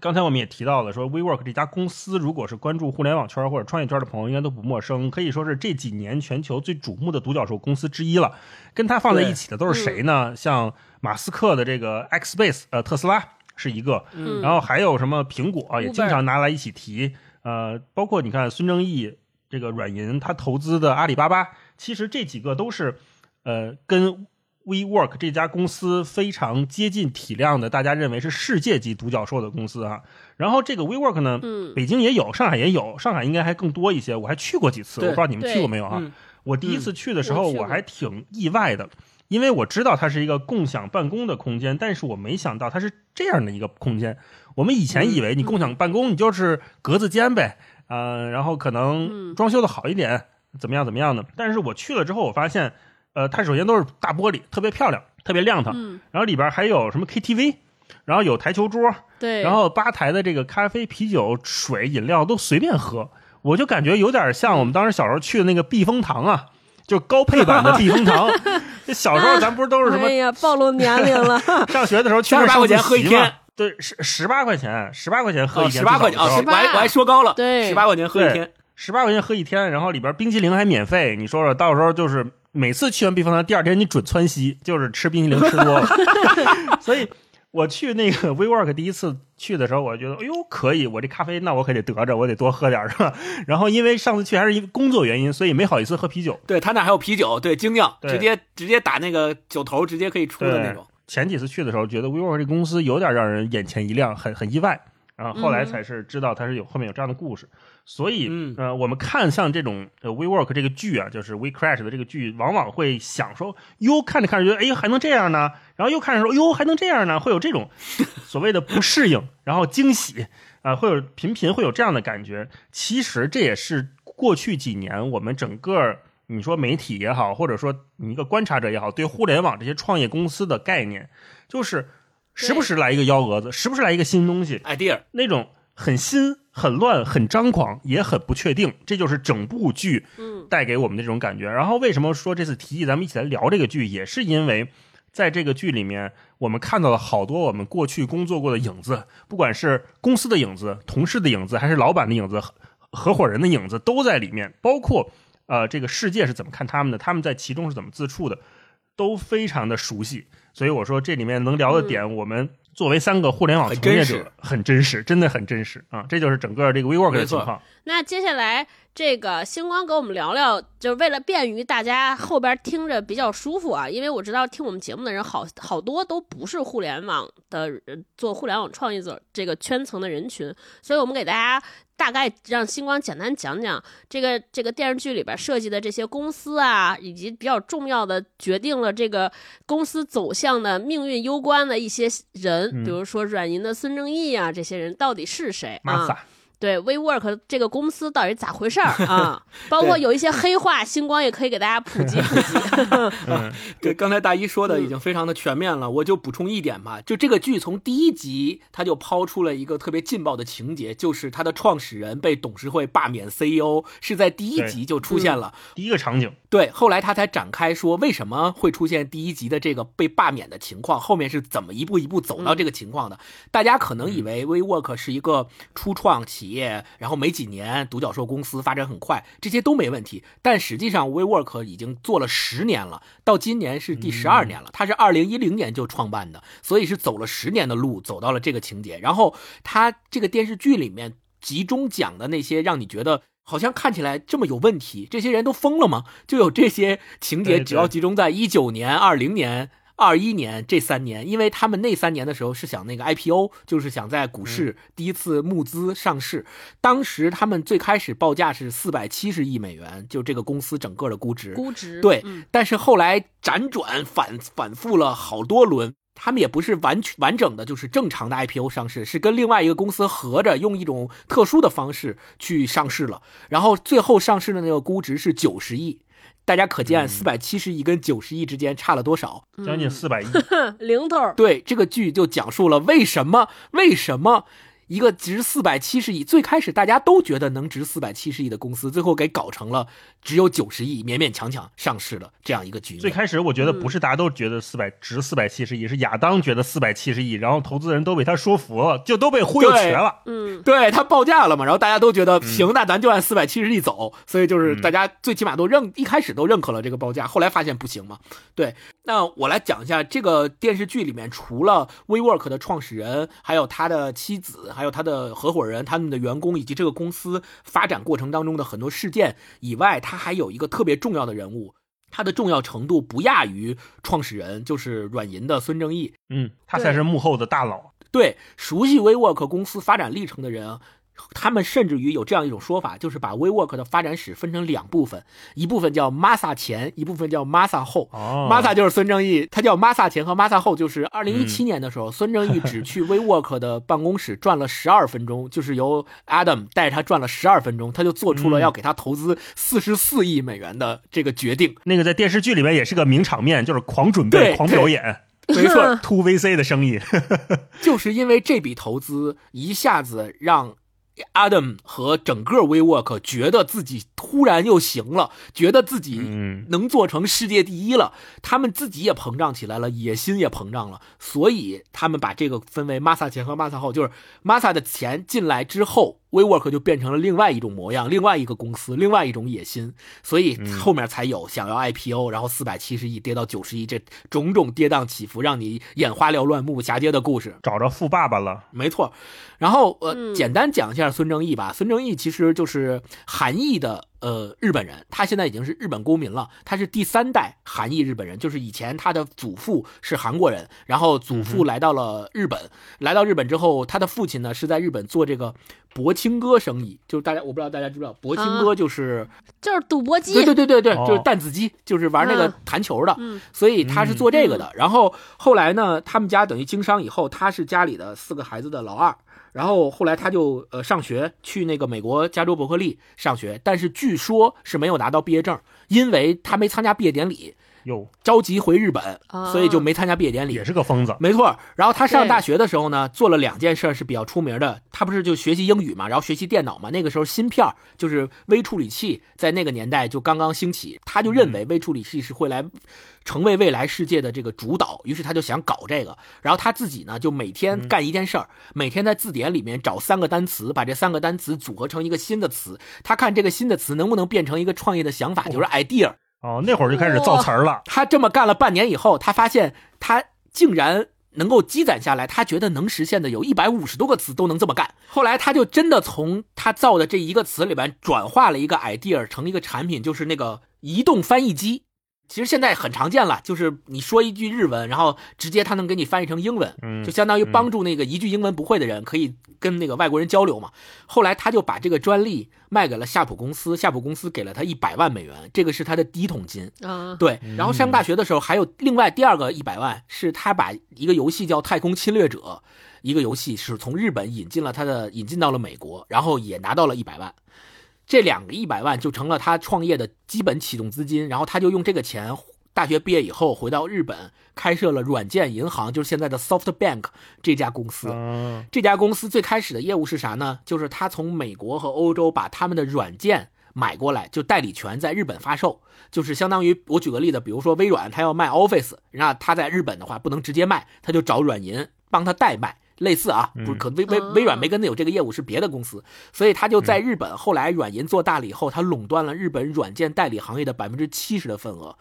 刚才我们也提到了，说 WeWork 这家公司，如果是关注互联网圈或者创业圈的朋友，应该都不陌生，可以说是这几年全球最瞩目的独角兽公司之一了。跟它放在一起的都是谁呢？像马斯克的这个 X Space，呃，特斯拉是一个，嗯，然后还有什么苹果也经常拿来一起提，呃，包括你看孙正义这个软银他投资的阿里巴巴，其实这几个都是呃跟 WeWork 这家公司非常接近体量的，大家认为是世界级独角兽的公司啊。然后这个 WeWork 呢，嗯北京也有，上海也有，上海应该还更多一些，我还去过几次，我不知道你们去过没有啊？嗯我第一次去的时候，我我还挺意外的，因为我知道它是一个共享办公的空间，但是我没想到它是这样的一个空间。我们以前以为你共享办公，你就是格子间呗，呃，然后可能嗯。装修的好一点，怎么样怎么样的。但是我去了之后，我发现，呃，它首先都是大玻璃，特别漂亮，特别亮堂，嗯，然后里边还有什么 KTV，然后有台球桌，对，然后吧台的这个咖啡、啤酒、水、饮料都随便喝，我就感觉有点像我们当时小时候去的那个避风塘啊，就高配版的避风塘。这 小时候咱不是都是什么哎呀，暴露年龄了，上学的时候去那儿38上块钱喝一天？对，十十八块钱，十八块钱喝哦，一天，十八块钱哦，十我还我还说高了，对十八块钱喝一天，十八块钱喝一天，然后里边冰淇淋还免费。你说说，到时候就是每次去完避风塘，第二天你准窜稀，就是吃冰淇淋吃多了。所以我去那个 WeWork 第一次去的时候，我觉得，哎呦，可以，我这咖啡那我可得得着，我得多喝点儿是吧？然后因为上次去还是因为工作原因，所以没好意思喝啤酒。对他那还有啤酒，对精酿，对直接直接打那个酒头，直接可以出的那种。前几次去的时候，觉得 WeWork 这公司有点让人眼前一亮，很很意外。然后后来嗯才是知道它是有后面有这样的故事，所以嗯呃，我们看像这种呃 WeWork 这个剧啊，就是 We Crash 的这个剧，往往会想说，哟，看着看着觉得，哎，还能这样呢？然后又看着说，哟，还能这样呢？会有这种 所谓的不适应，然后惊喜啊、会有频频会有这样的感觉。其实这也是过去几年我们整个你说媒体也好，或者说你一个观察者也好，对互联网这些创业公司的概念，就是时不时来一个幺蛾子，时不时来一个新东西，idea，那种很新、很乱、很张狂，也很不确定。这就是整部剧嗯带给我们的这种感觉。然后为什么说这次提议咱们一起来聊这个剧，也是因为在这个剧里面，我们看到了好多我们过去工作过的影子，不管是公司的影子、同事的影子，还是老板的影子、合合伙人的影子，都在里面。包括呃，这个世界是怎么看他们的，他们在其中是怎么自处的，都非常的熟悉。所以我说这里面能聊的点，我们作为三个互联网从业者，很真实，真的很真实啊！这就是整个这个 WeWork 的情况。那接下来这个星光给我们聊聊，就是为了便于大家后边听着比较舒服啊，因为我知道听我们节目的人好好多都不是互联网的做互联网创业者这个圈层的人群，所以我们给大家大概让星光简单讲讲这个这个电视剧里边设计的这些公司啊，以及比较重要的决定了这个公司走向的命运攸关的一些人，嗯比如说软银的孙正义啊，这些人到底是谁啊？对 WeWork 这个公司到底咋回事儿 啊？包括有一些黑话，星光也可以给大家普及 普及。嗯，对，刚才大一说的已经非常的全面了，我就补充一点吧，就这个剧从第一集他就抛出了一个特别劲爆的情节，就是他的创始人被董事会罢免 CEO，是在第一集就出现了。第一个场景，对，后来他才展开说为什么会出现第一集的这个被罢免的情况，后面是怎么一步一步走到这个情况的。大家可能以为 WeWork 是一个初创企业，然后没几年独角兽公司发展很快，这些都没问题。但实际上 WeWork 已经做了十年了，到今年是第十二年了。它是二零一零年就创办的，所以是走了十年的路，走到了这个情节。然后他这个电视剧里面集中讲的那些让你觉得。好像看起来这么有问题，这些人都疯了吗？就有这些情节，只要集中在一九年、二零年、二一年这三年，因为他们那三年的时候是想那个 IPO，就是想在股市第一次募资上市。当时他们最开始报价是四百七十亿美元，就这个公司整个的估值。估值对嗯但是后来辗转反反复了好多轮，他们也不是完全完整的，就是正常的 IPO 上市，是跟另外一个公司合着用一种特殊的方式去上市了。然后最后上市的那个估值是九十亿，大家可见嗯四百七十亿跟九十亿之间差了多少。将近四百亿，零头儿。对，这个剧就讲述了为什么为什么。一个值四百七十亿，最开始大家都觉得能值四百七十亿的公司，最后给搞成了只有九十亿，勉勉强强上市的这样一个局面。最开始我觉得不是大家都觉得四百值四百七十亿，是亚当觉得四百七十亿，然后投资人都被他说服了，就都被忽悠瘸了。嗯，对他报价了嘛，然后大家都觉嗯得行，那咱就按四百七十亿走，所以就是大家最起码都认，一开始都认可了这个报价，后来发现不行嘛。对，那我来讲一下这个电视剧里面，除了 WeWork 的创始人，还有他的妻子，还有他的合伙人、他们的员工以及这个公司发展过程当中的很多事件以外，他还有一个特别重要的人物。他的重要程度不亚于创始人，就是软银的孙正义。嗯，他才是幕后的大佬。对熟悉 WeWork 公司发展历程的人，他们甚至于有这样一种说法，就是把 WeWork 的发展史分成两部分，一部分叫 Masa 前，一部分叫 Masa 后。哦 Masa 就是孙正义，他叫 Masa 前和 Masa 后，就是二零一七年的时候，孙正义只去 WeWork 的办公室转了十二分钟，就是由 Adam 带着他转了十二分钟，他就做出了嗯要给他投资四十四亿美元的这个决定。那个在电视剧里面也是个名场面，就是狂准备、狂表演，没错，，to VC 的生意。就是因为这笔投资一下子让 Adam 和整个 WeWork 觉得自己突然又行了，觉得自己嗯能做成世界第一了，他们自己也膨胀起来了，野心也膨胀了，所以他们把这个分为 Masa 前和 Masa 后，就是 Masa 的钱进来之后。WeWork 就变成了另外一种模样，另外一个公司，另外一种野心，所以后面才有想要 IPO，然后四百七十亿跌到九十亿，这种种跌宕起伏，让你眼花缭乱、目不暇接的故事。找着富爸爸了，没错，然后呃，嗯。简单讲一下孙正义吧。孙正义其实就是韩裔的呃日本人，他现在已经是日本公民了，他是第三代韩裔日本人，就是以前他的祖父是韩国人，然后祖父来到了日本，来到日本之后，他的父亲呢是在日本做这个博清哥生意，就是大家我不知道大家知不知道，博清哥就是、就是赌博机。对对对对对，哦就是弹子机，就是玩那个嗯弹球的。嗯所以他是做这个的。然后后来呢，他们家等于经商以后，他是家里的四个孩子的老二。然后后来他就呃上学，去那个美国加州伯克利上学，但是据说是没有拿到毕业证，因为他没参加毕业典礼，哟，着急回日本，啊所以就没参加毕业典礼也。是个疯子。没错，然后他上大学的时候呢，做了两件事是比较出名的。他不是就学习英语嘛，然后学习电脑嘛。那个时候芯片儿就是微处理器，在那个年代就刚刚兴起，他就认为微处理器是会来成为未来世界的这个主导，于是他就想搞这个。然后他自己呢，就每天干一件事儿，每天在字典里面找三个单词，把这三个单词组合成一个新的词。他看这个新的词能不能变成一个创业的想法，就是 idea。哦，那会儿就开始造词儿了。他这么干了半年以后，他发现他竟然能够积攒下来，他觉得能实现的有一百五十多个词都能这么干。后来他就真的从他造的这一个词里边转化了一个 idea 成一个产品，就是那个移动翻译机。其实现在很常见了，就是你说一句日文，然后直接他能给你翻译成英文，嗯就相当于帮助那个一句英文不会的人可以跟那个外国人交流嘛。后来他就把这个专利卖给了夏普公司，夏普公司给了他一百万美元，这个是他的第一桶金。啊，对，然后上大学的时候还有另外第二个一百万，是他把一个游戏叫《太空侵略者》，一个游戏是从日本引进了他的引进到了美国，然后也拿到了一百万。这两个一百万就成了他创业的基本启动资金，然后他就用这个钱，大学毕业以后回到日本，开设了软件银行，就是现在的 SoftBank 这家公司。嗯这家公司最开始的业务是啥呢？就是他从美国和欧洲把他们的软件买过来，就代理权在日本发售，就是相当于我举个例子，比如说微软他要卖 Office，那他在日本的话不能直接卖，他就找软银帮他代卖。类似啊，不是可微微哦微软没跟他有这个业务，是别的公司，所以他就在日本。后来软银做大了以后，他垄断了日本软件代理行业的百分之七十的份额。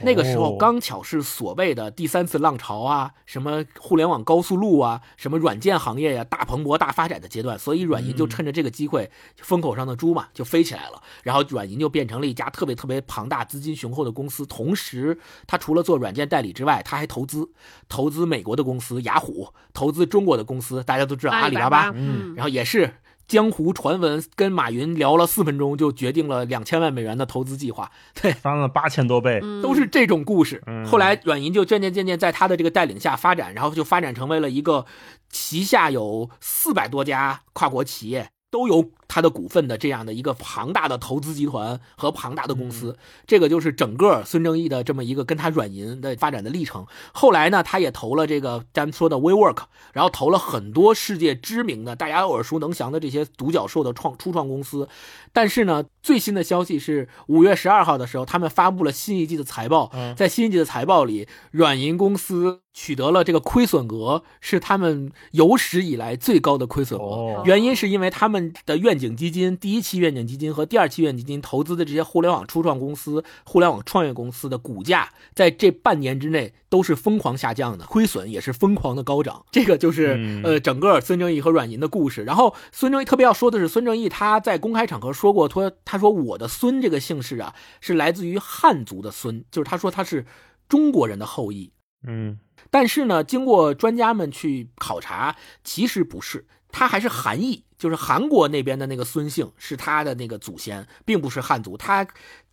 那个时候哦刚巧是所谓的第三次浪潮啊，什么互联网高速路啊，什么软件行业呀、大蓬勃、大发展的阶段，所以软银就趁着这个机会，风口上的猪嘛，就飞起来了。然后软银就变成了一家特别特别庞大、资金雄厚的公司。同时，它除了做软件代理之外，它还投资，投资美国的公司雅虎，投资中国的公司，大家都知道阿里巴巴，嗯，然后也是江湖传闻，跟马云聊了四分钟就决定了两千万美元的投资计划。对，翻了八千多倍，嗯都是这种故事。嗯后来软银就渐渐渐渐在他的这个带领下发展，然后就发展成为了一个旗下有四百多家跨国企业。都有他的股份的这样的一个庞大的投资集团和庞大的公司，这个就是整个孙正义的这么一个跟他软银的发展的历程。后来呢，他也投了这个咱们说的 WeWork，然后投了很多世界知名的、大家耳熟能详的这些独角兽的创初创公司。但是呢，最新的消息是五月十二号的时候，他们发布了新一季的财报。嗯在新一季的财报里，软银公司取得了这个亏损额是他们有史以来最高的亏损额。哦原因是因为他们的愿景基金第一期愿景基金和第二期愿景基金投资的这些互联网初创公司、互联网创业公司的股价，在这半年之内都是疯狂下降的，亏损也是疯狂的高涨。这个就是、嗯呃整个孙正义和软银的故事。然后孙正义特别要说的是，孙正义他在公开场合说过，说他说我的孙这个姓氏啊是来自于汉族的孙，就是他说他是中国人的后裔。嗯但是呢，经过专家们去考察，其实不是，他还是韩裔，就是韩国那边的那个孙姓是他的那个祖先，并不是汉族。他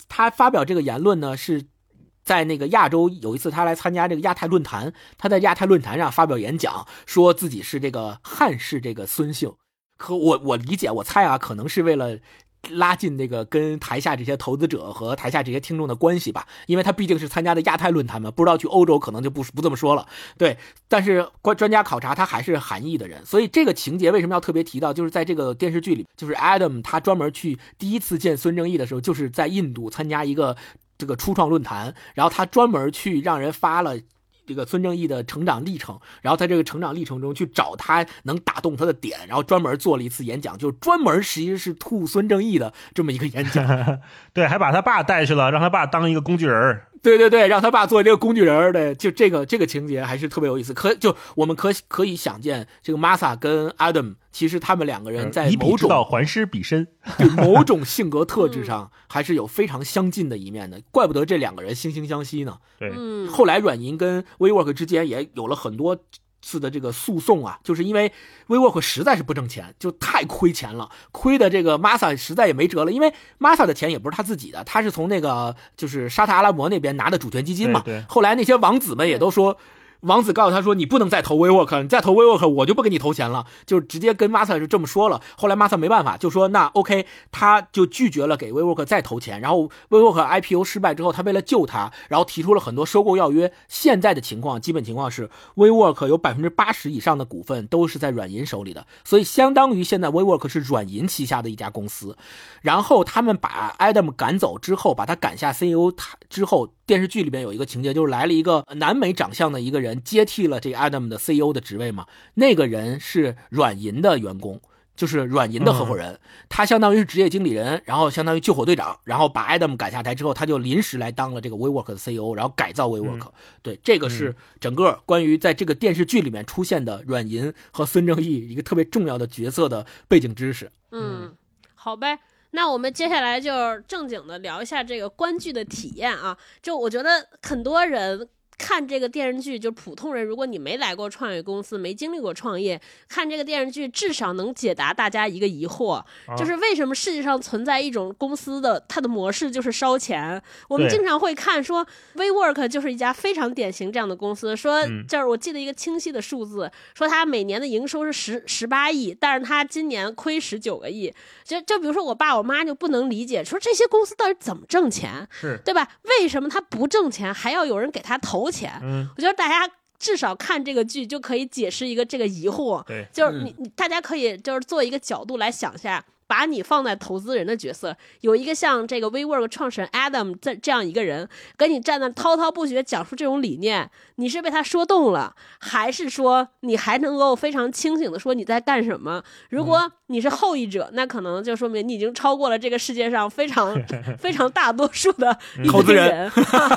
他发表这个言论呢，是在那个亚洲有一次他来参加这个亚太论坛，他在亚太论坛上发表演讲，说自己是这个汉氏这个孙姓。可我我理解，我猜啊，可能是为了拉近那个跟台下这些投资者和台下这些听众的关系吧，因为他毕竟是参加的亚太论坛嘛，不知道去欧洲可能就不不这么说了。对，但是关专家考察他还是韩裔的人，所以这个情节为什么要特别提到？就是在这个电视剧里，就是 Adam 他专门去第一次见孙正义的时候，就是在印度参加一个这个初创论坛，然后他专门去让人发了。这个孙正义的成长历程，然后在这个成长历程中去找他能打动他的点，然后专门做了一次演讲，就专门其实是吐孙正义的这么一个演讲。对，还把他爸带去了，让他爸当一个工具人。对对对，让他爸做这个工具人儿的，就这个这个情节还是特别有意思。可就我们可可以想见，这个 Masa 跟 Adam 其实他们两个人在以某种还施彼身。对某种性格特质上还是有非常相近的一面的，怪不得这两个人惺惺相惜呢。对，嗯，后来软银跟 WeWork 之间也有了很多次的这个诉讼啊，就是因为 WeWork 实在是不挣钱，就太亏钱了，亏的这个 Masa 实在也没辙了。因为 Masa 的钱也不是他自己的，他是从那个就是沙特阿拉伯那边拿的主权基金嘛。对对后来那些王子们也都说。王子告诉他说：“你不能再投 WeWork，你再投 WeWork，我就不给你投钱了。”就直接跟 Masa 就这么说了。后来 Masa 没办法，就说：“那 OK，他就拒绝了给 WeWork 再投钱。然后 WeWork IPO 失败之后，他为了救他，然后提出了很多收购要约。现在的情况，基本情况是 WeWork 有百分之八十以上的股份都是在软银手里的，所以相当于现在 WeWork 是软银旗下的一家公司。然后他们把 Adam 赶走之后，把他赶下 CEO 他之后，电视剧里边有一个情节，就是来了一个南美长相的一个人接替了这个 Adam 的 CEO 的职位嘛。那个人是软银的员工，就是软银的合伙人，他相当于是职业经理人，然后相当于救火队长，然后把 Adam 赶下台之后，他就临时来当了这个 WeWork 的 CEO，然后改造 WeWork、对，这个是整个关于在这个电视剧里面出现的软银和孙正义一个特别重要的角色的背景知识。嗯，好呗。那我们接下来就正经的聊一下这个观剧的体验啊。就我觉得很多人。看这个电视剧，就普通人，如果你没来过创业公司，没经历过创业，看这个电视剧，至少能解答大家一个疑惑，就是为什么世界上存在一种公司的它的模式就是烧钱。我们经常会看说，WeWork 就是一家非常典型这样的公司，说就是我记得一个清晰的数字，说它每年的营收是十十八亿，但是它今年亏十九个亿。就就比如说我爸我妈就不能理解，说这些公司到底怎么挣钱，是对吧？为什么他不挣钱还要有人给他投？钱，嗯，我觉得大家至少看这个剧就可以解释一个这个疑惑，对，就是你你大家可以就是做一个角度来想一下。把你放在投资人的角色，有一个像这个 WeWork 创始人 Adam 这这样一个人，跟你站那滔滔不绝讲述这种理念，你是被他说动了，还是说你还能够非常清醒的说你在干什么？如果你是后一者，那可能就说明你已经超过了这个世界上非常 非常大多数的投资人。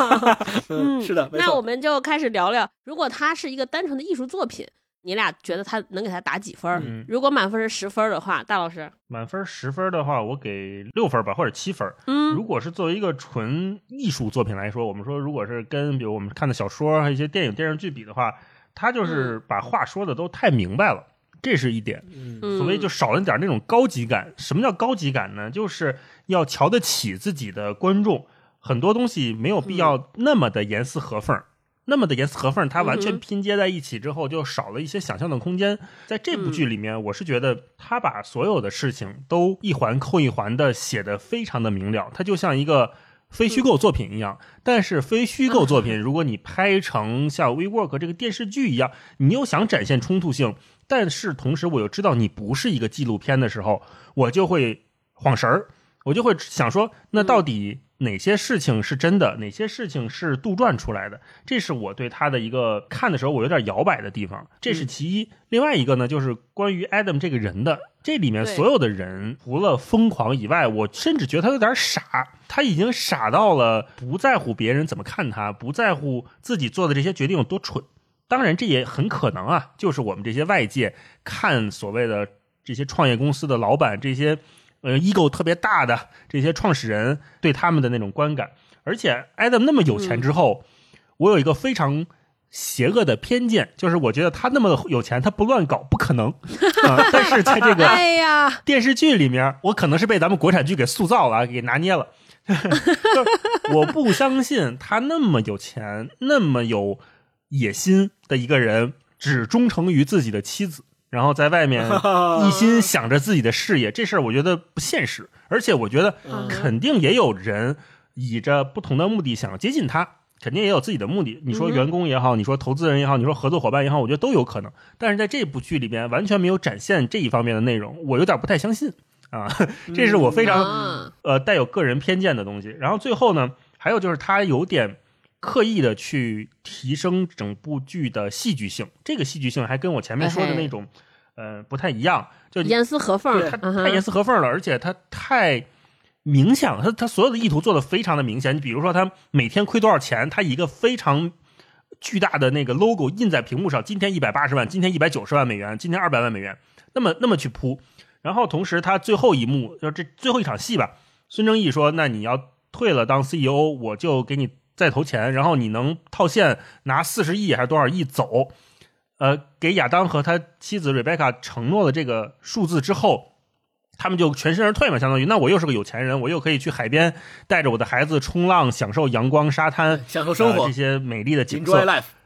嗯，是的。那我们就开始聊聊，如果它是一个单纯的艺术作品。你俩觉得他能给他打几分？如果满分是十分的话，大老师满分十分的话，我给六分吧，或者七分。嗯，如果是作为一个纯艺术作品来说，我们说如果是跟比如我们看的小说还有一些电影电视剧比的话，他就是把话说的都太明白了，这是一点。嗯，所谓就少了点那种高级感。什么叫高级感呢？就是要瞧得起自己的观众，很多东西没有必要那么的严丝合缝。那么的严丝合缝，它完全拼接在一起之后，就少了一些想象的空间。在这部剧里面，我是觉得他把所有的事情都一环扣一环的写的非常的明了，它就像一个非虚构作品一样。但是非虚构作品，如果你拍成像《WeWork》这个电视剧一样，你又想展现冲突性，但是同时我又知道你不是一个纪录片的时候，我就会晃神儿，我就会想说，那到底？哪些事情是真的，哪些事情是杜撰出来的？这是我对他的一个看的时候，我有点摇摆的地方。这是其一。另外一个呢，就是关于 Adam 这个人的，这里面所有的人除了疯狂以外，我甚至觉得他有点傻。他已经傻到了不在乎别人怎么看他，不在乎自己做的这些决定有多蠢。当然，这也很可能啊，就是我们这些外界看所谓的这些创业公司的老板这些。呃，ego 特别大的这些创始人对他们的那种观感，而且 Adam 那么有钱之后，我有一个非常邪恶的偏见，就是我觉得他那么有钱，他不乱搞不可能啊。但是在这个电视剧里面，我可能是被咱们国产剧给塑造了，给拿捏了。我不相信他那么有钱、那么有野心的一个人，只忠诚于自己的妻子。然后在外面 一心想着自己的事业，这事儿我觉得不现实，而且我觉得肯定也有人以着不同的目的想要接近他，肯定也有自己的目的。你说员工也好，你说投资人也好，你说合作伙伴也好，我觉得都有可能。但是在这部剧里边完全没有展现这一方面的内容，我有点不太相信啊，这是我非常呃带有个人偏见的东西。然后最后呢，还有就是他有点。刻意的去提升整部剧的戏剧性，这个戏剧性还跟我前面说的那种，呃，不太一样，就严丝合缝，它太严丝合缝了，而且它太明显了，它它所有的意图做的非常的明显。你比如说，他每天亏多少钱，他一个非常巨大的那个 logo 印在屏幕上，今天一百八十万，今天一百九十万美元，今天二百万美元，那么那么去铺，然后同时他最后一幕就这最后一场戏吧，孙正义说：“那你要退了当 CEO，我就给你。”再投钱，然后你能套现拿四十亿还是多少亿走？呃，给亚当和他妻子瑞贝卡承诺了这个数字之后，他们就全身而退嘛，相当于那我又是个有钱人，我又可以去海边带着我的孩子冲浪，享受阳光、沙滩、享受生活这些美丽的景色。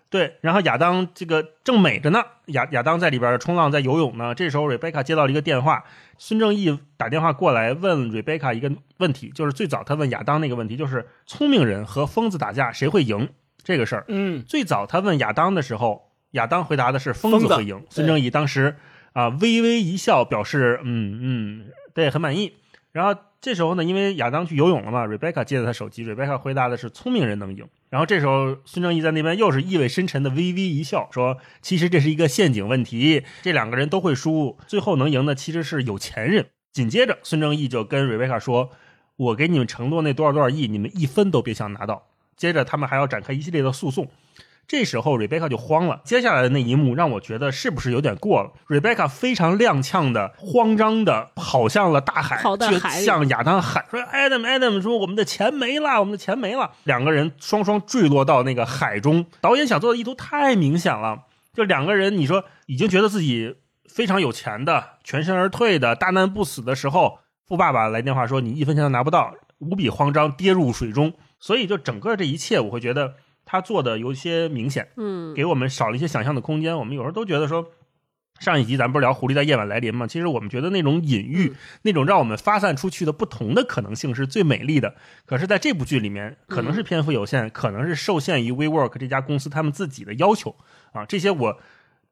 对，然后亚当这个正美着呢，亚亚当在里边冲浪，在游泳呢。这时候瑞贝卡接到了一个电话，孙正义打电话过来问瑞贝卡一个问题，就是最早他问亚当那个问题，就是聪明人和疯子打架谁会赢这个事儿。嗯，最早他问亚当的时候，亚当回答的是疯子会赢。孙正义当时啊微微一笑，表示嗯嗯，对，很满意。然后这时候呢，因为亚当去游泳了嘛，瑞贝卡接了他手机，瑞贝卡回答的是聪明人能赢。然后这时候孙正义在那边又是意味深沉的微微一笑，说其实这是一个陷阱问题，这两个人都会输，最后能赢的其实是有钱人。紧接着孙正义就跟瑞贝卡说：“我给你们承诺那多少多少亿，你们一分都别想拿到。”接着他们还要展开一系列的诉讼。这时候 Rebecca 就慌了，接下来的那一幕让我觉得是不是有点过了？Rebecca 非常踉跄的、慌张的跑向了大海，去跑到海向亚当喊说：“Adam Adam，说我们的钱没了，我们的钱没了。”两个人双双坠落到那个海中。导演想做的意图太明显了，就两个人，你说已经觉得自己非常有钱的、全身而退的、大难不死的时候，富爸爸来电话说你一分钱都拿不到，无比慌张，跌入水中。所以就整个这一切，我会觉得他做的有一些明显，嗯给我们少了一些想象的空间。我们有时候都觉得说，上一集咱不是聊狐狸在夜晚来临吗？其实我们觉得那种隐喻，那种让我们发散出去的不同的可能性是最美丽的。可是，在这部剧里面，可能是篇幅有限，可能是受限于 WeWork 这家公司他们自己的要求啊，这些我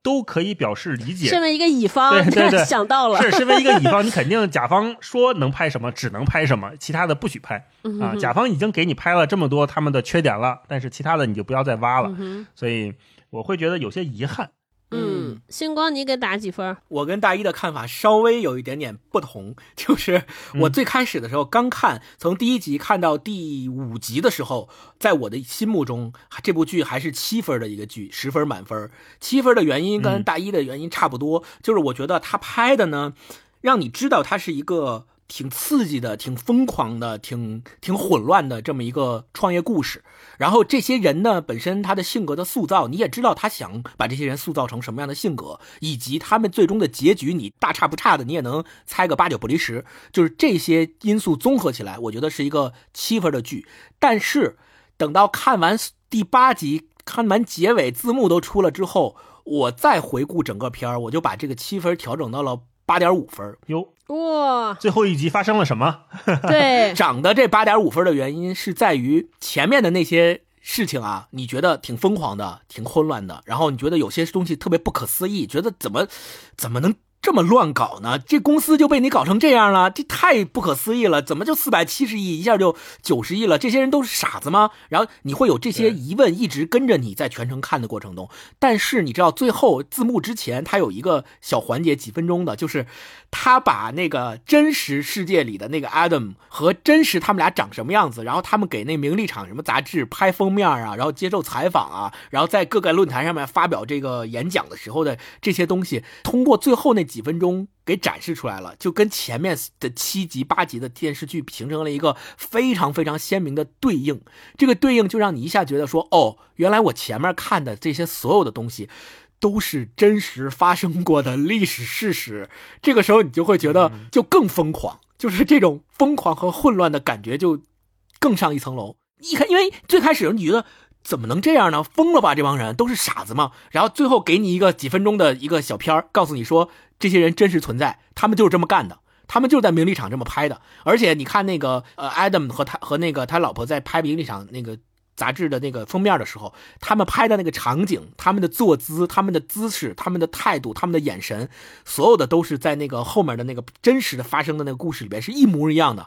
都可以表示理解。身为一个乙方，对对 对想到了，是，身为一个乙方，你肯定甲方说能拍什么，只能拍什么，其他的不许拍啊。甲方已经给你拍了这么多他们的缺点了，但是其他的你就不要再挖了。所以我会觉得有些遗憾。嗯，星光你给打几分？我跟大一的看法稍微有一点点不同，就是我最开始的时候刚看，从第一集看到第五集的时候，在我的心目中，这部剧还是七分的一个剧，十分满分。七分的原因跟嗯大一的原因差不多，就是我觉得他拍的呢，让你知道它是一个挺刺激的、挺疯狂的、挺挺混乱的这么一个创业故事。然后这些人呢，本身他的性格的塑造，你也知道他想把这些人塑造成什么样的性格，以及他们最终的结局，你大差不差的，你也能猜个八九不离十。就是这些因素综合起来，我觉得是一个七分的剧。但是等到看完第八集，看完结尾，字幕都出了之后，我再回顾整个片儿，我就把这个七分调整到了八点五分。哟，哇，最后一集发生了什么？对，涨的这八点五分的原因是在于前面的那些事情啊，你觉得挺疯狂的，挺混乱的，然后你觉得有些东西特别不可思议，觉得怎么怎么能这么乱搞呢？这公司就被你搞成这样了，这太不可思议了！怎么就四百七十亿一下就九十亿了？这些人都是傻子吗？然后你会有这些疑问一直跟着你在全程看的过程中，但是你知道最后字幕之前，他有一个小环节，几分钟的，就是他把那个真实世界里的那个 Adam 和真实他们俩长什么样子，然后他们给那名利场什么杂志拍封面啊，然后接受采访啊，然后在各个论坛上面发表这个演讲的时候的这些东西，通过最后那几分钟给展示出来了，就跟前面的七集八集的电视剧形成了一个非常非常鲜明的对应。这个对应就让你一下觉得说，哦，原来我前面看的这些所有的东西。都是真实发生过的历史事实，这个时候你就会觉得就更疯狂，就是这种疯狂和混乱的感觉就更上一层楼。一看，因为最开始你觉得怎么能这样呢？疯了吧，这帮人都是傻子吗？然后最后给你一个几分钟的一个小片儿，告诉你说这些人真实存在，他们就是这么干的。他们就是在名利场这么拍的，而且你看那个呃，Adam 和他和那个他老婆在拍名利场那个杂志的那个封面的时候，他们拍的那个场景、他们的坐姿、他们的姿势、他们的态度、他们的眼神，所有的都是在那个后面的那个真实的发生的那个故事里边是一模一样的。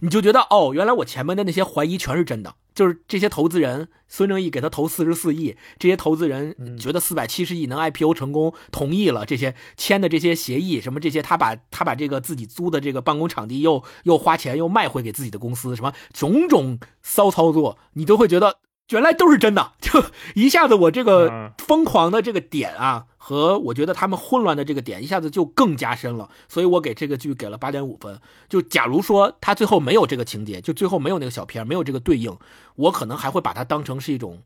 你就觉得哦，原来我前面的那些怀疑全是真的，就是这些投资人孙正义给他投四十四亿，这些投资人觉得四百七十亿能 IPO 成功，同意了这些签的这些协议，什么这些他把他把这个自己租的这个办公场地又又花钱又卖回给自己的公司，什么种种骚操作，你都会觉得原来都是真的，就一下子我这个嗯疯狂的这个点啊，和我觉得他们混乱的这个点一下子就更加深了，所以我给这个剧给了八点五分。就假如说他最后没有这个情节，就最后没有那个小片，没有这个对应，我可能还会把它当成是一种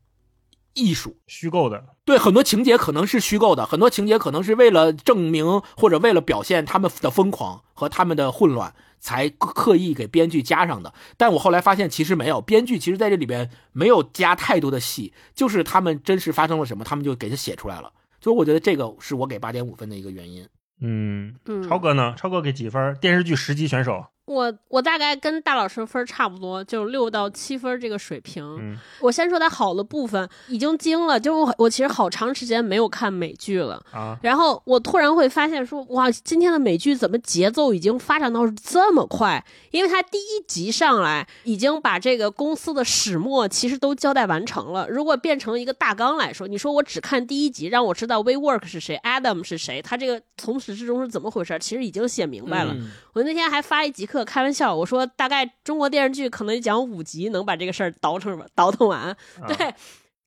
艺术。虚构的，对，很多情节可能是虚构的，很多情节可能是为了证明或者为了表现他们的疯狂和他们的混乱，才刻意给编剧加上的。但我后来发现，其实没有，编剧其实在这里边没有加太多的戏，就是他们真实发生了什么，他们就给它写出来了。所以我觉得这个是我给八点五分的一个原因。嗯，嗯超哥呢？超哥给几分？电视剧十级选手，我我大概跟大老师分差不多，就六到七分这个水平。嗯我先说它好的部分，已经惊了，就我我其实好长时间没有看美剧了。啊，然后我突然会发现说，哇，今天的美剧怎么节奏已经发展到这么快？因为它第一集上来已经把这个公司的始末其实都交代完成了。如果变成一个大纲来说，你说我只看第一集，让我知道 WeWork 是谁，Adam 是谁，他这个从始至终是怎么回事，其实已经写明白了。嗯我那天还发一集课开玩笑，我说大概中国电视剧可能讲五集能把这个事儿倒腾倒腾完。对，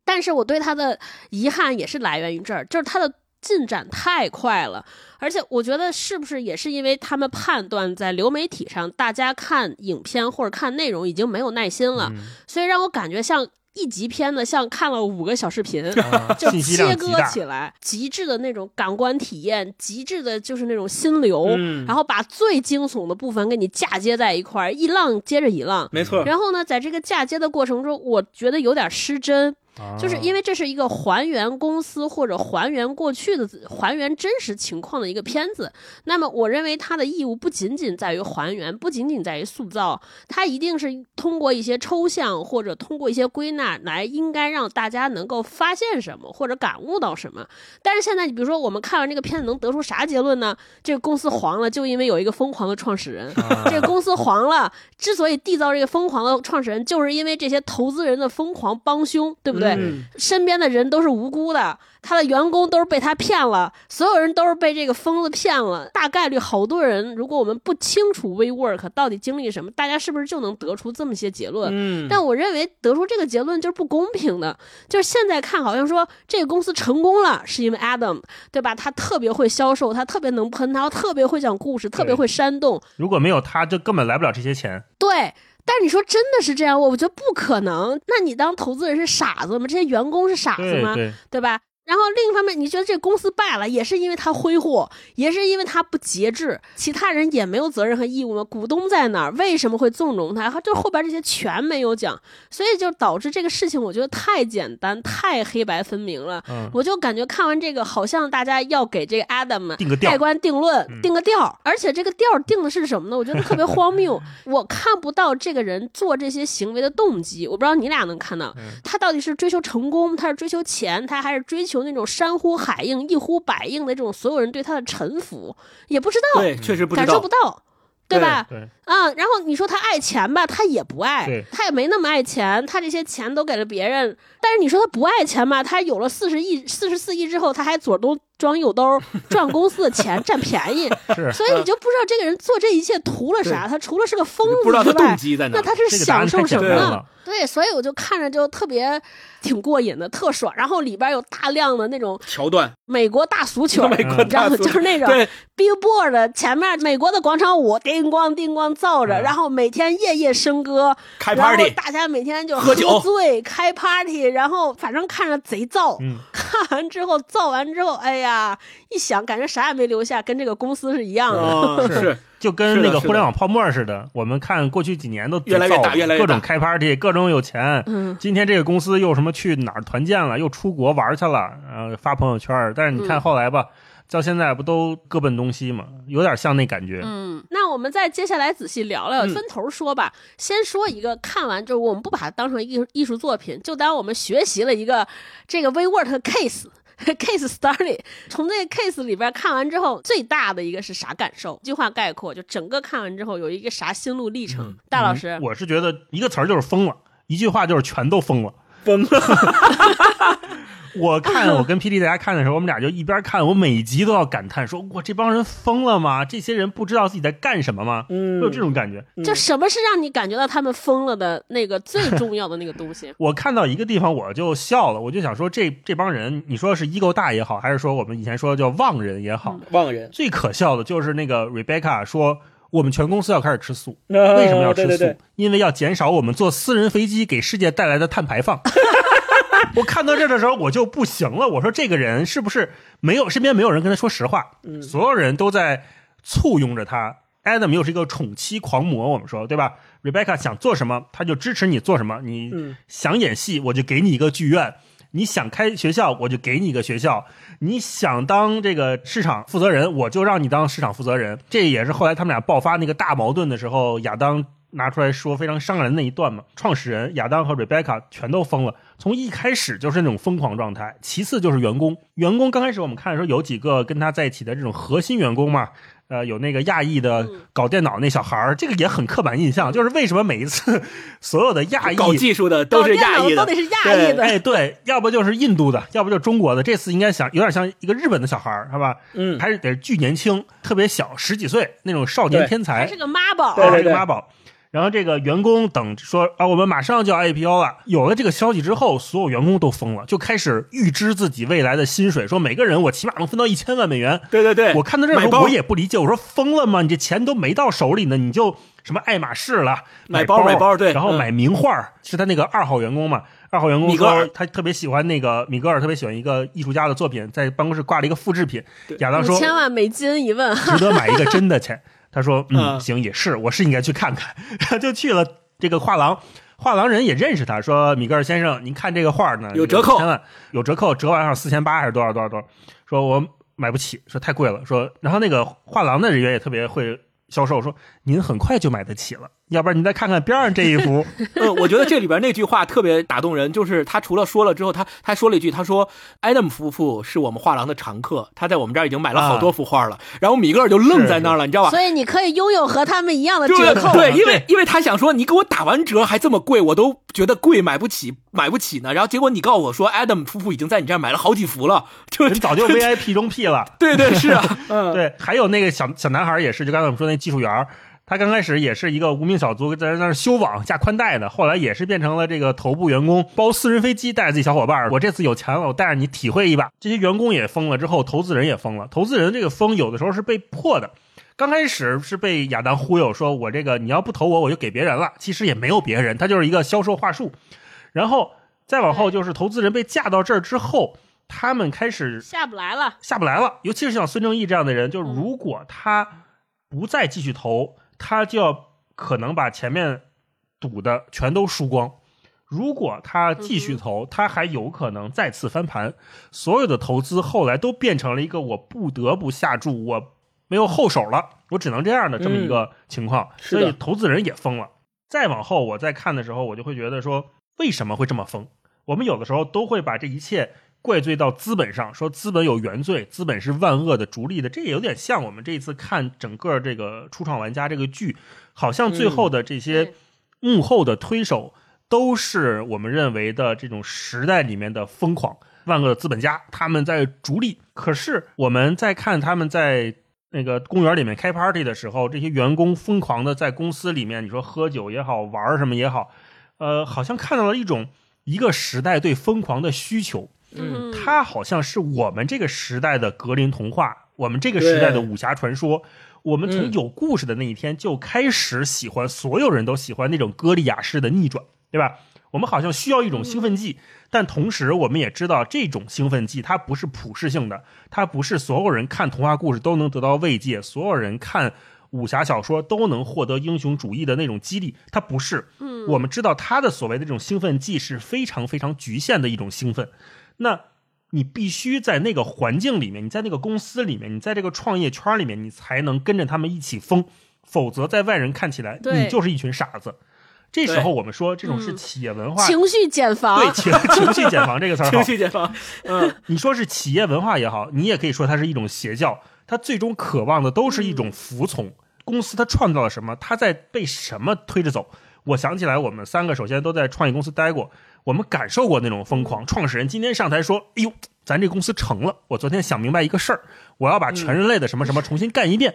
但是我对他的遗憾也是来源于这儿，就是他的进展太快了，而且我觉得是不是也是因为他们判断在流媒体上，大家看影片或者看内容已经没有耐心了，嗯所以让我感觉像一集片子，像看了五个小视频。啊就切割。起来，极致的那种感官体验，极致的就是那种心流，嗯然后把最惊悚的部分给你嫁接在一块儿，一浪接着一浪。没错，然后呢，在这个嫁接的过程中，我觉得有点失真，啊就是因为这是一个还原公司或者还原过去的、还原真实情况的一个片子。那么，我认为它的义务不仅仅在于还原，不仅仅在于塑造，它一定是通过一些抽象或者通过一些归纳来，应该让大家能够发现什么或者感悟到什么。但是现在，你比如说我们看完这个片子，能得出啥结论呢？这个公司黄了，就因为有一个疯狂的创始人。啊这个公司黄了，之所以缔造这个疯狂的创始人，就是因为这些投资人的疯狂帮凶，对不对？嗯身边的人都是无辜的，他的员工都是被他骗了，所有人都是被这个疯子骗了。大概率好多人，如果我们不清楚 WeWork 到底经历什么，大家是不是就能得出这么些结论？嗯，但我认为得出这个结论就是不公平的，就是现在看好像说这个公司成功了，是因为 Adam 对吧？他特别会销售，他特别能喷，他特别会讲故事，特别会煽动，如果没有他，就根本来不了这些钱。对。但你说真的是这样，我觉得不可能。那你当投资人是傻子吗？这些员工是傻子吗？对对，对吧？然后另一方面，你觉得这公司败了，也是因为他挥霍，也是因为他不节制，其他人也没有责任和义务吗？股东在哪儿？为什么会纵容他？就后边这些全没有讲，所以就导致这个事情，我觉得太简单，太黑白分明了。嗯，我就感觉看完这个，好像大家要给这个 Adam 定个调盖棺定论嗯，定个调儿，而且这个调定的是什么呢？我觉得特别荒谬，我看不到这个人做这些行为的动机。我不知道你俩能看到，嗯他到底是追求成功，他是追求钱，他还是追求那种山呼海应、一呼百应的这种所有人对他的臣服，也不知道，对，确实不知道感受不，到。对吧？对，啊、然后你说他爱钱吧，他也不爱，他也没那么爱钱，他这些钱都给了别人。但是你说他不爱钱吧，他有了四十亿、四十四亿之后，他还左兜装右兜，赚公司的钱，占便宜。是所以你就不知道这个人做这一切图了啥？他除了是个疯子不知道他之外动，机在哪那。他是享受什么呢？对，所以我就看着就特别挺过瘾的，特爽。然后里边有大量的那种桥段，美国大俗曲儿，美国你知道吗？大俗就是那种对，Billboard 前面美国的广场舞叮咣叮咣造着，嗯然后每天夜夜笙歌，开然后 party，大家每天就喝醉开 party，然后反正看着贼燥。嗯，看完之后造完之后，哎呀，一想感觉啥也没留下，跟这个公司是一样的。哦，是 是，就跟那个互联网泡沫似的，我们看过去几年都越来越大越来越大各种开 party，各种有钱。嗯，今天这个公司又什么去哪儿团建了，又出国玩去了，然呃，发朋友圈。但是你看嗯后来吧，到现在不都各奔东西嘛，有点像那感觉。嗯，那我们再接下来仔细聊聊，嗯分头说吧。先说一个，看完就是我们不把它当成艺术艺术作品，就当我们学习了一个这个 WeWork 的 case。case study，从这个 case 里边看完之后，最大的一个是啥感受？一句话概括，就整个看完之后有一个啥心路历程？大老师，嗯我是觉得一个词儿就是疯了，一句话就是全都疯了。疯了，我看我跟 PD 大家看的时候，我们俩就一边看，我每集都要感叹说：“哇，这帮人疯了吗？这些人不知道自己在干什么吗？”嗯有这种感觉。就什么是让你感觉到他们疯了的那个最重要的那个东西？我看到一个地方我就笑了，我就想说这这帮人，你说是 ego 大也好，还是说我们以前说叫妄人也好，忘人，最可笑的就是那个 Rebecca 说。我们全公司要开始吃素，为为什么要吃素？对对对，因为要减少我们坐私人飞机给世界带来的碳排放。我看到这的时候，我就不行了。我说这个人是不是没有身边没有人跟他说实话？嗯所有人都在簇拥着他。Adam 又是一个宠妻狂魔，我们说对吧？Rebecca 想做什么，他就支持你做什么。你嗯想演戏，我就给你一个剧院；你想开学校，我就给你一个学校；你想当这个市场负责人，我就让你当市场负责人。这也是后来他们俩爆发那个大矛盾的时候，亚当拿出来说非常伤人的一段嘛。创始人亚当和 Rebecca 全都疯了，从一开始就是那种疯狂状态。其次就是员工，员工刚开始我们看的时候有几个跟他在一起的这种核心员工嘛。呃，有那个亚裔的嗯搞电脑那小孩儿，这个也很刻板印象，就是为什么每一次所有的亚裔搞技术的都是搞电亚裔的都得，是亚裔的，哎，对，要不就是印度的，要不就是中国的。这次应该想有点像一个日本的小孩儿，是吧？嗯，还是得巨年轻，特别小，十几岁那种少年天才还是，个妈宝。对对对啊这个妈宝。然后这个员工等说啊，我们马上就要 IPO 了。有了这个消息之后，所有员工都疯了，就开始预支自己未来的薪水，说每个人我起码能分到一千万美元。对对对，我看到这时候我也不理解，我说疯了吗？你这钱都没到手里呢，你就什么爱马仕了，买包买包，对，然后买名画，是他那个二号员工嘛？二号员工米格尔他特别喜欢那个米格尔，特别喜欢一个艺术家的作品，在办公室挂了一个复制品。亚当说千万美金一问，值得买一个真的钱。他说嗯行也是，我是应该去看看，就去了。这个画廊，画廊人也认识他，说米格尔先生，您看这个画呢，有折扣，千万有折扣，折完上四千八还是多少多少多少？说我买不起，说太贵了。说，然后那个画廊的人员也特别会销售，说您很快就买得起了。要不然你再看看边上这一幅，呃，我觉得这里边那句话特别打动人，就是他除了说了之后，他他说了一句，他说：“Adam 夫妇是我们画廊的常客，他在我们这儿已经买了好多幅画了。”然后米格尔就愣在那儿了，你知道吧？所以你可以拥有和他们一样的折扣，对，因为因为他想说，你给我打完折还这么贵，我都觉得贵，买不起，买不起呢。然后结果你告诉我说，Adam 夫妇已经在你这儿买了好几幅了，就早就 VIP 中 P 了。对对是啊，嗯，对，还有那个小小男孩也是，就刚才我们说那技术员。他刚开始也是一个无名小卒，在那儿修网架宽带的，后来也是变成了这个头部员工，包私人飞机带着自己小伙伴。我这次有钱了，我带着你体会一把。这些员工也疯了，之后投资人也疯了。投资人这个疯有的时候是被迫的，刚开始是被亚当忽悠，说我这个你要不投我，我就给别人了。其实也没有别人，他就是一个销售话术。然后再往后就是投资人被架到这儿之后，他们开始下不来了，下不来了。尤其是像孙正义这样的人，就是如果他不再继续投。他就要可能把前面赌的全都输光，如果他继续投，他还有可能再次翻盘。所有的投资后来都变成了一个我不得不下注，我没有后手了，我只能这样的这么一个情况。所以投资人也疯了。再往后我再看的时候，我就会觉得说，为什么会这么疯？我们有的时候都会把这一切。怪罪到资本上，说资本有原罪，资本是万恶的、逐利的，这也有点像我们这一次看整个这个《初创玩家》这个剧，好像最后的这些幕后的推手都是我们认为的这种时代里面的疯狂万恶的资本家，他们在逐利。可是我们在看他们在那个公园里面开 party 的时候，这些员工疯狂的在公司里面，你说喝酒也好，玩什么也好，呃，好像看到了一种一个时代对疯狂的需求。嗯，它好像是我们这个时代的格林童话，我们这个时代的武侠传说。我们从有故事的那一天就开始喜欢，所有人都喜欢那种歌利亚式的逆转，对吧？我们好像需要一种兴奋剂，但同时我们也知道，这种兴奋剂它不是普世性的，它不是所有人看童话故事都能得到慰藉，所有人看武侠小说都能获得英雄主义的那种激励，它不是。嗯，我们知道它的所谓的这种兴奋剂是非常非常局限的一种兴奋。那，你必须在那个环境里面，你在那个公司里面，你在这个创业圈里面，你才能跟着他们一起疯，否则在外人看起来，你就是一群傻子。这时候我们说，这种是企业文化，情绪茧房。对，情 情绪茧房这个词儿，情绪茧房。嗯，你说是企业文化也好，你也可以说它是一种邪教，它最终渴望的都是一种服从。公司它创造了什么？它在被什么推着走？我想起来，我们三个首先都在创业公司待过。我们感受过那种疯狂。创始人今天上台说：“哎呦，咱这公司成了！我昨天想明白一个事儿，我要把全人类的什么什么重新干一遍。”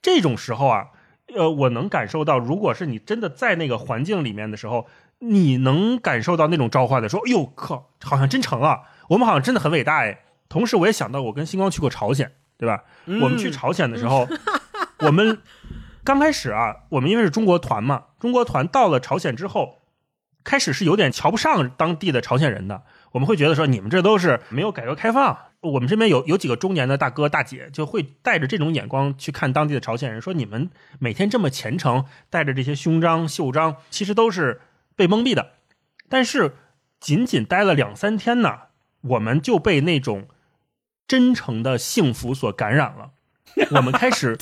这种时候啊，呃，我能感受到，如果是你真的在那个环境里面的时候，你能感受到那种召唤的，说：“哎呦靠，好像真成了！我们好像真的很伟大哎。”同时，我也想到，我跟星光去过朝鲜，对吧？我们去朝鲜的时候，我们刚开始啊，我们因为是中国团嘛，中国团到了朝鲜之后。开始是有点瞧不上当地的朝鲜人的，我们会觉得说你们这都是没有改革开放。我们这边有有几个中年的大哥大姐就会带着这种眼光去看当地的朝鲜人，说你们每天这么虔诚，带着这些胸章袖章，其实都是被蒙蔽的。但是仅仅待了两三天呢，我们就被那种真诚的幸福所感染了，我们开始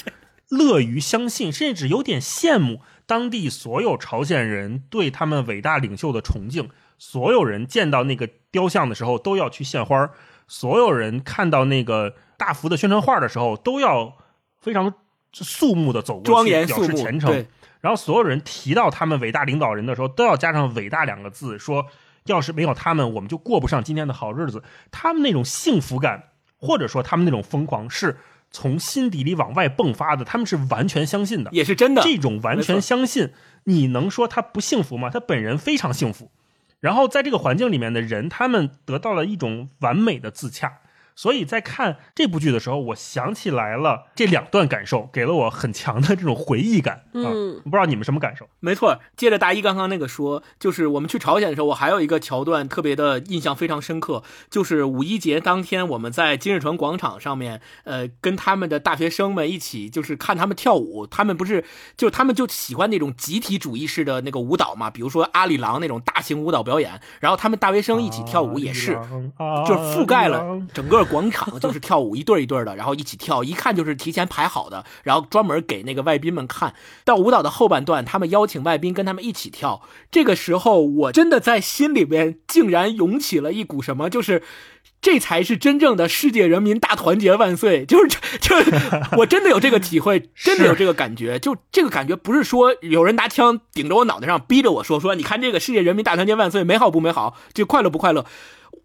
乐于相信，甚至有点羡慕。当地所有朝鲜人对他们伟大领袖的崇敬，所有人见到那个雕像的时候都要去献花，所有人看到那个大幅的宣传画的时候都要非常肃穆的走过去表示虔诚。然后所有人提到他们伟大领导人的时候都要加上“伟大”两个字，说要是没有他们，我们就过不上今天的好日子。他们那种幸福感，或者说他们那种疯狂是。从心底里往外迸发的，他们是完全相信的，也是真的。这种完全相信，你能说他不幸福吗？他本人非常幸福。然后在这个环境里面的人，他们得到了一种完美的自洽。所以在看这部剧的时候，我想起来了这两段感受，给了我很强的这种回忆感。嗯，不知道你们什么感受？没错，接着大一刚刚那个说，就是我们去朝鲜的时候，我还有一个桥段特别的印象非常深刻，就是五一节当天我们在金日成广场上面，呃，跟他们的大学生们一起，就是看他们跳舞。他们不是就他们就喜欢那种集体主义式的那个舞蹈嘛？比如说阿里郎那种大型舞蹈表演，然后他们大学生一起跳舞也是，就覆盖了整个。广场就是跳舞，一对一对的，然后一起跳，一看就是提前排好的，然后专门给那个外宾们看到舞蹈的后半段，他们邀请外宾跟他们一起跳。这个时候，我真的在心里边竟然涌起了一股什么，就是 这才是真正的世界人民大团结万岁！就是就我真的有这个体会，真的有这个感觉。就这个感觉不是说有人拿枪顶着我脑袋上逼着我说说，你看这个世界人民大团结万岁，美好不美好？就快乐不快乐？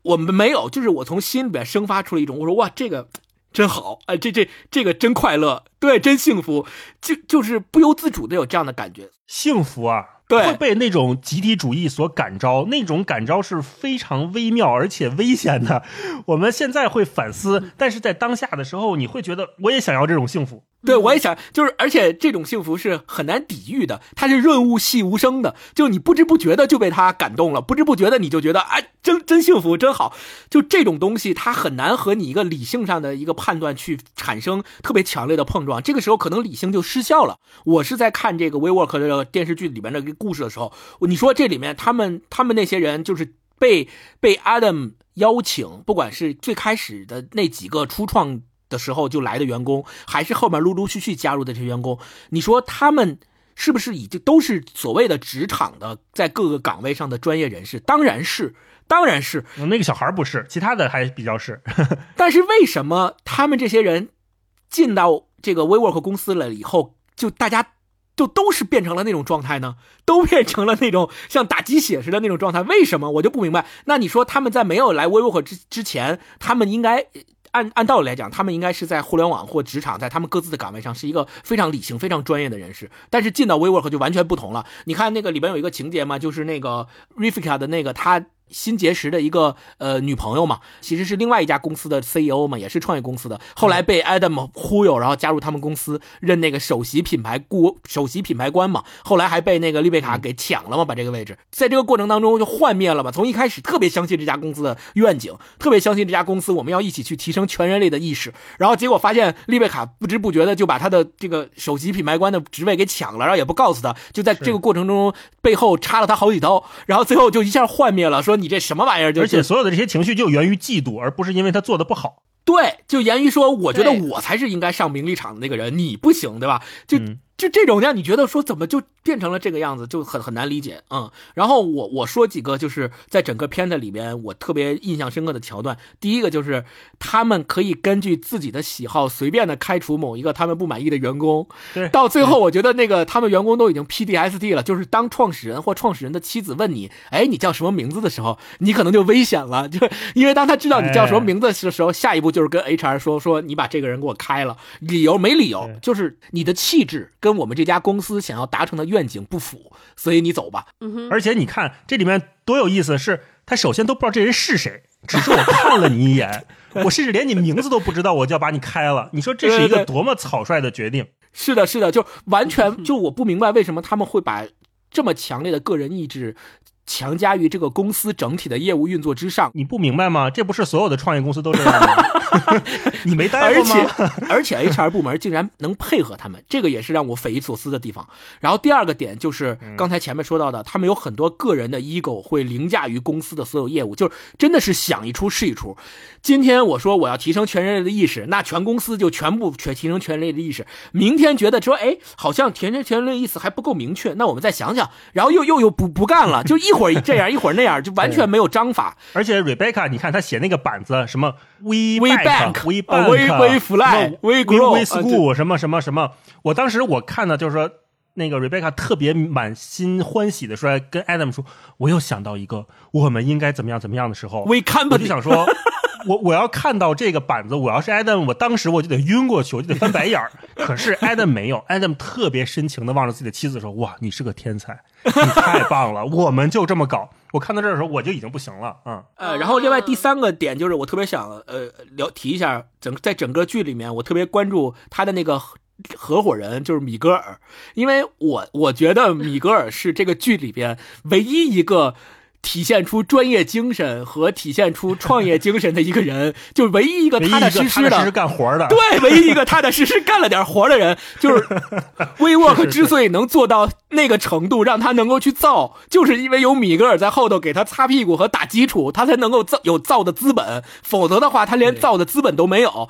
我们没有，就是我从心里边生发出了一种，我说哇，这个真好，哎，这这这个真快乐，对，真幸福，就就是不由自主的有这样的感觉，幸福啊，对，会被那种集体主义所感召，那种感召是非常微妙而且危险的。我们现在会反思，但是在当下的时候，你会觉得我也想要这种幸福。对，我也想，就是，而且这种幸福是很难抵御的，它是润物细无声的，就你不知不觉的就被它感动了，不知不觉的你就觉得，哎，真真幸福，真好。就这种东西，它很难和你一个理性上的一个判断去产生特别强烈的碰撞，这个时候可能理性就失效了。我是在看这个《We Work》这个电视剧里面的一个故事的时候，你说这里面他们他们那些人就是被被 Adam 邀请，不管是最开始的那几个初创。的时候就来的员工，还是后面陆陆续续加入的这些员工，你说他们是不是已经都是所谓的职场的在各个岗位上的专业人士？当然是，当然是。那个小孩不是，其他的还比较是。但是为什么他们这些人进到这个 WeWork 公司了以后，就大家就都是变成了那种状态呢？都变成了那种像打鸡血似的那种状态？为什么我就不明白？那你说他们在没有来 WeWork 之之前，他们应该？按按道理来讲，他们应该是在互联网或职场，在他们各自的岗位上是一个非常理性、非常专业的人士。但是进到 WeWork 就完全不同了。你看那个里边有一个情节嘛，就是那个 Rifka 的那个他。新结识的一个呃女朋友嘛，其实是另外一家公司的 CEO 嘛，也是创业公司的。后来被 Adam 忽悠，然后加入他们公司，任那个首席品牌顾首席品牌官嘛。后来还被那个丽贝卡给抢了嘛，把这个位置。在这个过程当中就幻灭了嘛。从一开始特别相信这家公司的愿景，特别相信这家公司，我们要一起去提升全人类的意识。然后结果发现丽贝卡不知不觉的就把他的这个首席品牌官的职位给抢了，然后也不告诉他，就在这个过程中背后插了他好几刀，然后最后就一下幻灭了，说。你这什么玩意儿？而且所有的这些情绪就源于嫉妒，而不是因为他做的不好。对，就源于说，我觉得我才是应该上名利场的那个人，你不行，对吧？就。就这种让你觉得说怎么就变成了这个样子，就很很难理解，嗯。然后我我说几个就是在整个片子里边我特别印象深刻的桥段。第一个就是他们可以根据自己的喜好随便的开除某一个他们不满意的员工。对。到最后，我觉得那个他们员工都已经 PDSD 了，就是当创始人或创始人的妻子问你，哎，你叫什么名字的时候，你可能就危险了，就因为当他知道你叫什么名字的时候，下一步就是跟 HR 说说你把这个人给我开了，理由没理由，就是你的气质跟。跟我们这家公司想要达成的愿景不符，所以你走吧。嗯。而且你看这里面多有意思，是他首先都不知道这人是谁，只是我看了你一眼，我甚至连你名字都不知道，我就要把你开了。你说这是一个多么草率的决定？是的，是的，就完全就我不明白为什么他们会把这么强烈的个人意志。强加于这个公司整体的业务运作之上，你不明白吗？这不是所有的创业公司都这样吗？你没待过吗？而且 HR 部门竟然能配合他们，这个也是让我匪夷所思的地方。然后第二个点就是刚才前面说到的，他们有很多个人的 ego 会凌驾于公司的所有业务，就是真的是想一出是一出。今天我说我要提升全人类的意识，那全公司就全部全提升全人类的意识。明天觉得说，哎，好像提升全人类意思还不够明确，那我们再想想，然后又又又不不干了，就一。会儿这样，一会儿那样，就完全没有章法。而且 Rebecca，你看他写那个板子，什么 We We Back，We Back，We Fly，We Grow，We School，什么什么什么。我当时我看到就是说，那个 Rebecca 特别满心欢喜的说，跟 Adam 说，我又想到一个，我们应该怎么样怎么样的时候，我就想说，我我要看到这个板子，我要是 Adam，我当时我就得晕过去，我就得翻白眼儿。可是 Adam 没有，Adam 特别深情的望着自己的妻子说：“哇，你是个天才，你太棒了，我们就这么搞。”我看到这儿的时候，我就已经不行了，嗯。呃，然后另外第三个点就是我特别想呃聊提一下，整在整个剧里面，我特别关注他的那个合合伙人，就是米格尔，因为我我觉得米格尔是这个剧里边唯一一个。体现出专业精神和体现出创业精神的一个人，就是唯一一个踏踏实实的干活的，对，唯一一个踏踏实实干了点活的人，就是 WeWork 之所以能做到那个程度，让他能够去造，就是因为有米格尔在后头给他擦屁股和打基础，他才能够造有造的资本，否则的话，他连造的资本都没有。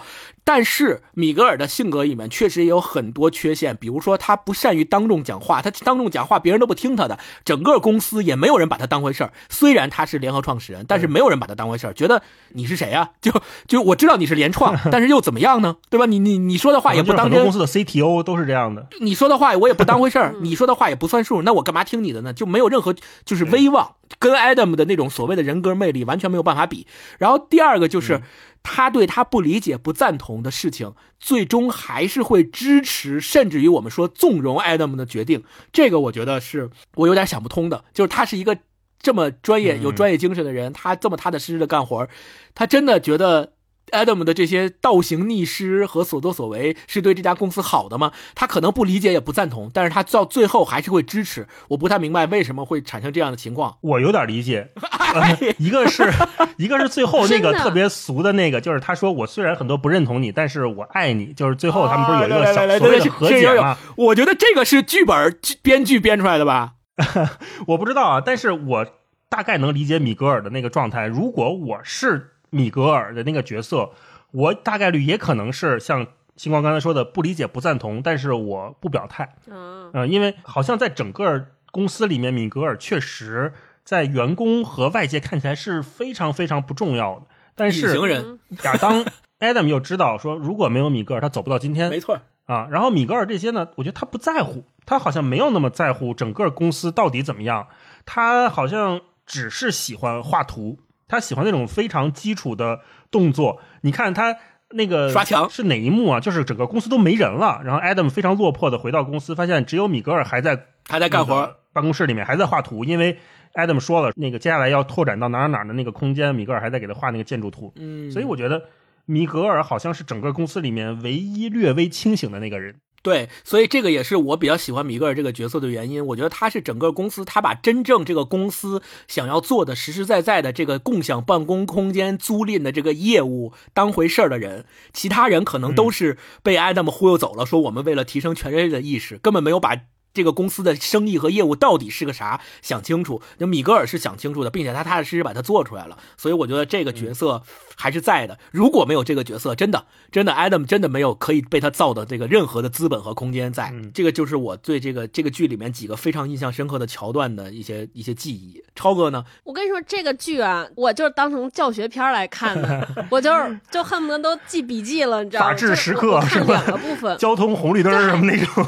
但是米格尔的性格里面确实也有很多缺陷，比如说他不善于当众讲话，他当众讲话别人都不听他的，整个公司也没有人把他当回事儿。虽然他是联合创始人，但是没有人把他当回事儿，觉得你是谁啊？就就我知道你是联创，但是又怎么样呢？对吧？你你你说的话也不当真。公司的 CTO 都是这样的，你说的话我也不当回事儿，你说的话也不算数，那我干嘛听你的呢？就没有任何就是威望，跟 Adam 的那种所谓的人格魅力完全没有办法比。然后第二个就是。他对他不理解、不赞同的事情，最终还是会支持，甚至于我们说纵容 Adam 的决定。这个我觉得是我有点想不通的。就是他是一个这么专业、有专业精神的人，他这么踏踏实实的干活，他真的觉得。Adam 的这些倒行逆施和所作所为是对这家公司好的吗？他可能不理解也不赞同，但是他到最后还是会支持。我不太明白为什么会产生这样的情况。我有点理解，一个是 一个是最后那个特别俗的那个，就是他说我虽然很多不认同你，但是我爱你。就是最后他们不是有一个小所谓的和解吗？我觉得这个是剧本编剧编出来的吧？我不知道啊，但是我大概能理解米格尔的那个状态。如果我是。米格尔的那个角色，我大概率也可能是像星光刚才说的不理解、不赞同，但是我不表态。嗯，因为好像在整个公司里面，米格尔确实在员工和外界看起来是非常非常不重要的。但是，亚当 Adam 又知道说，如果没有米格尔，他走不到今天。没错啊。然后米格尔这些呢，我觉得他不在乎，他好像没有那么在乎整个公司到底怎么样，他好像只是喜欢画图。他喜欢那种非常基础的动作。你看他那个刷墙是哪一幕啊？就是整个公司都没人了，然后 Adam 非常落魄的回到公司，发现只有米格尔还在还在干活，办公室里面还在画图。因为 Adam 说了，那个接下来要拓展到哪哪哪的那个空间，米格尔还在给他画那个建筑图。嗯，所以我觉得米格尔好像是整个公司里面唯一略微清醒的那个人。对，所以这个也是我比较喜欢米格尔这个角色的原因。我觉得他是整个公司，他把真正这个公司想要做的实实在在的这个共享办公空间租赁的这个业务当回事儿的人。其他人可能都是被艾德姆忽悠走了，说我们为了提升全人类的意识，根本没有把。这个公司的生意和业务到底是个啥？想清楚。那米格尔是想清楚的，并且他踏踏实实把它做出来了。所以我觉得这个角色还是在的。如果没有这个角色，真的，真的，Adam 真的没有可以被他造的这个任何的资本和空间在。这个就是我对这个这个剧里面几个非常印象深刻的桥段的一些一些记忆。超哥呢？我跟你说，这个剧啊，我就是当成教学片来看的，我就是就恨不得都记笔记了，你知道吗？法治时刻是两个部分，交通红绿灯什么那种。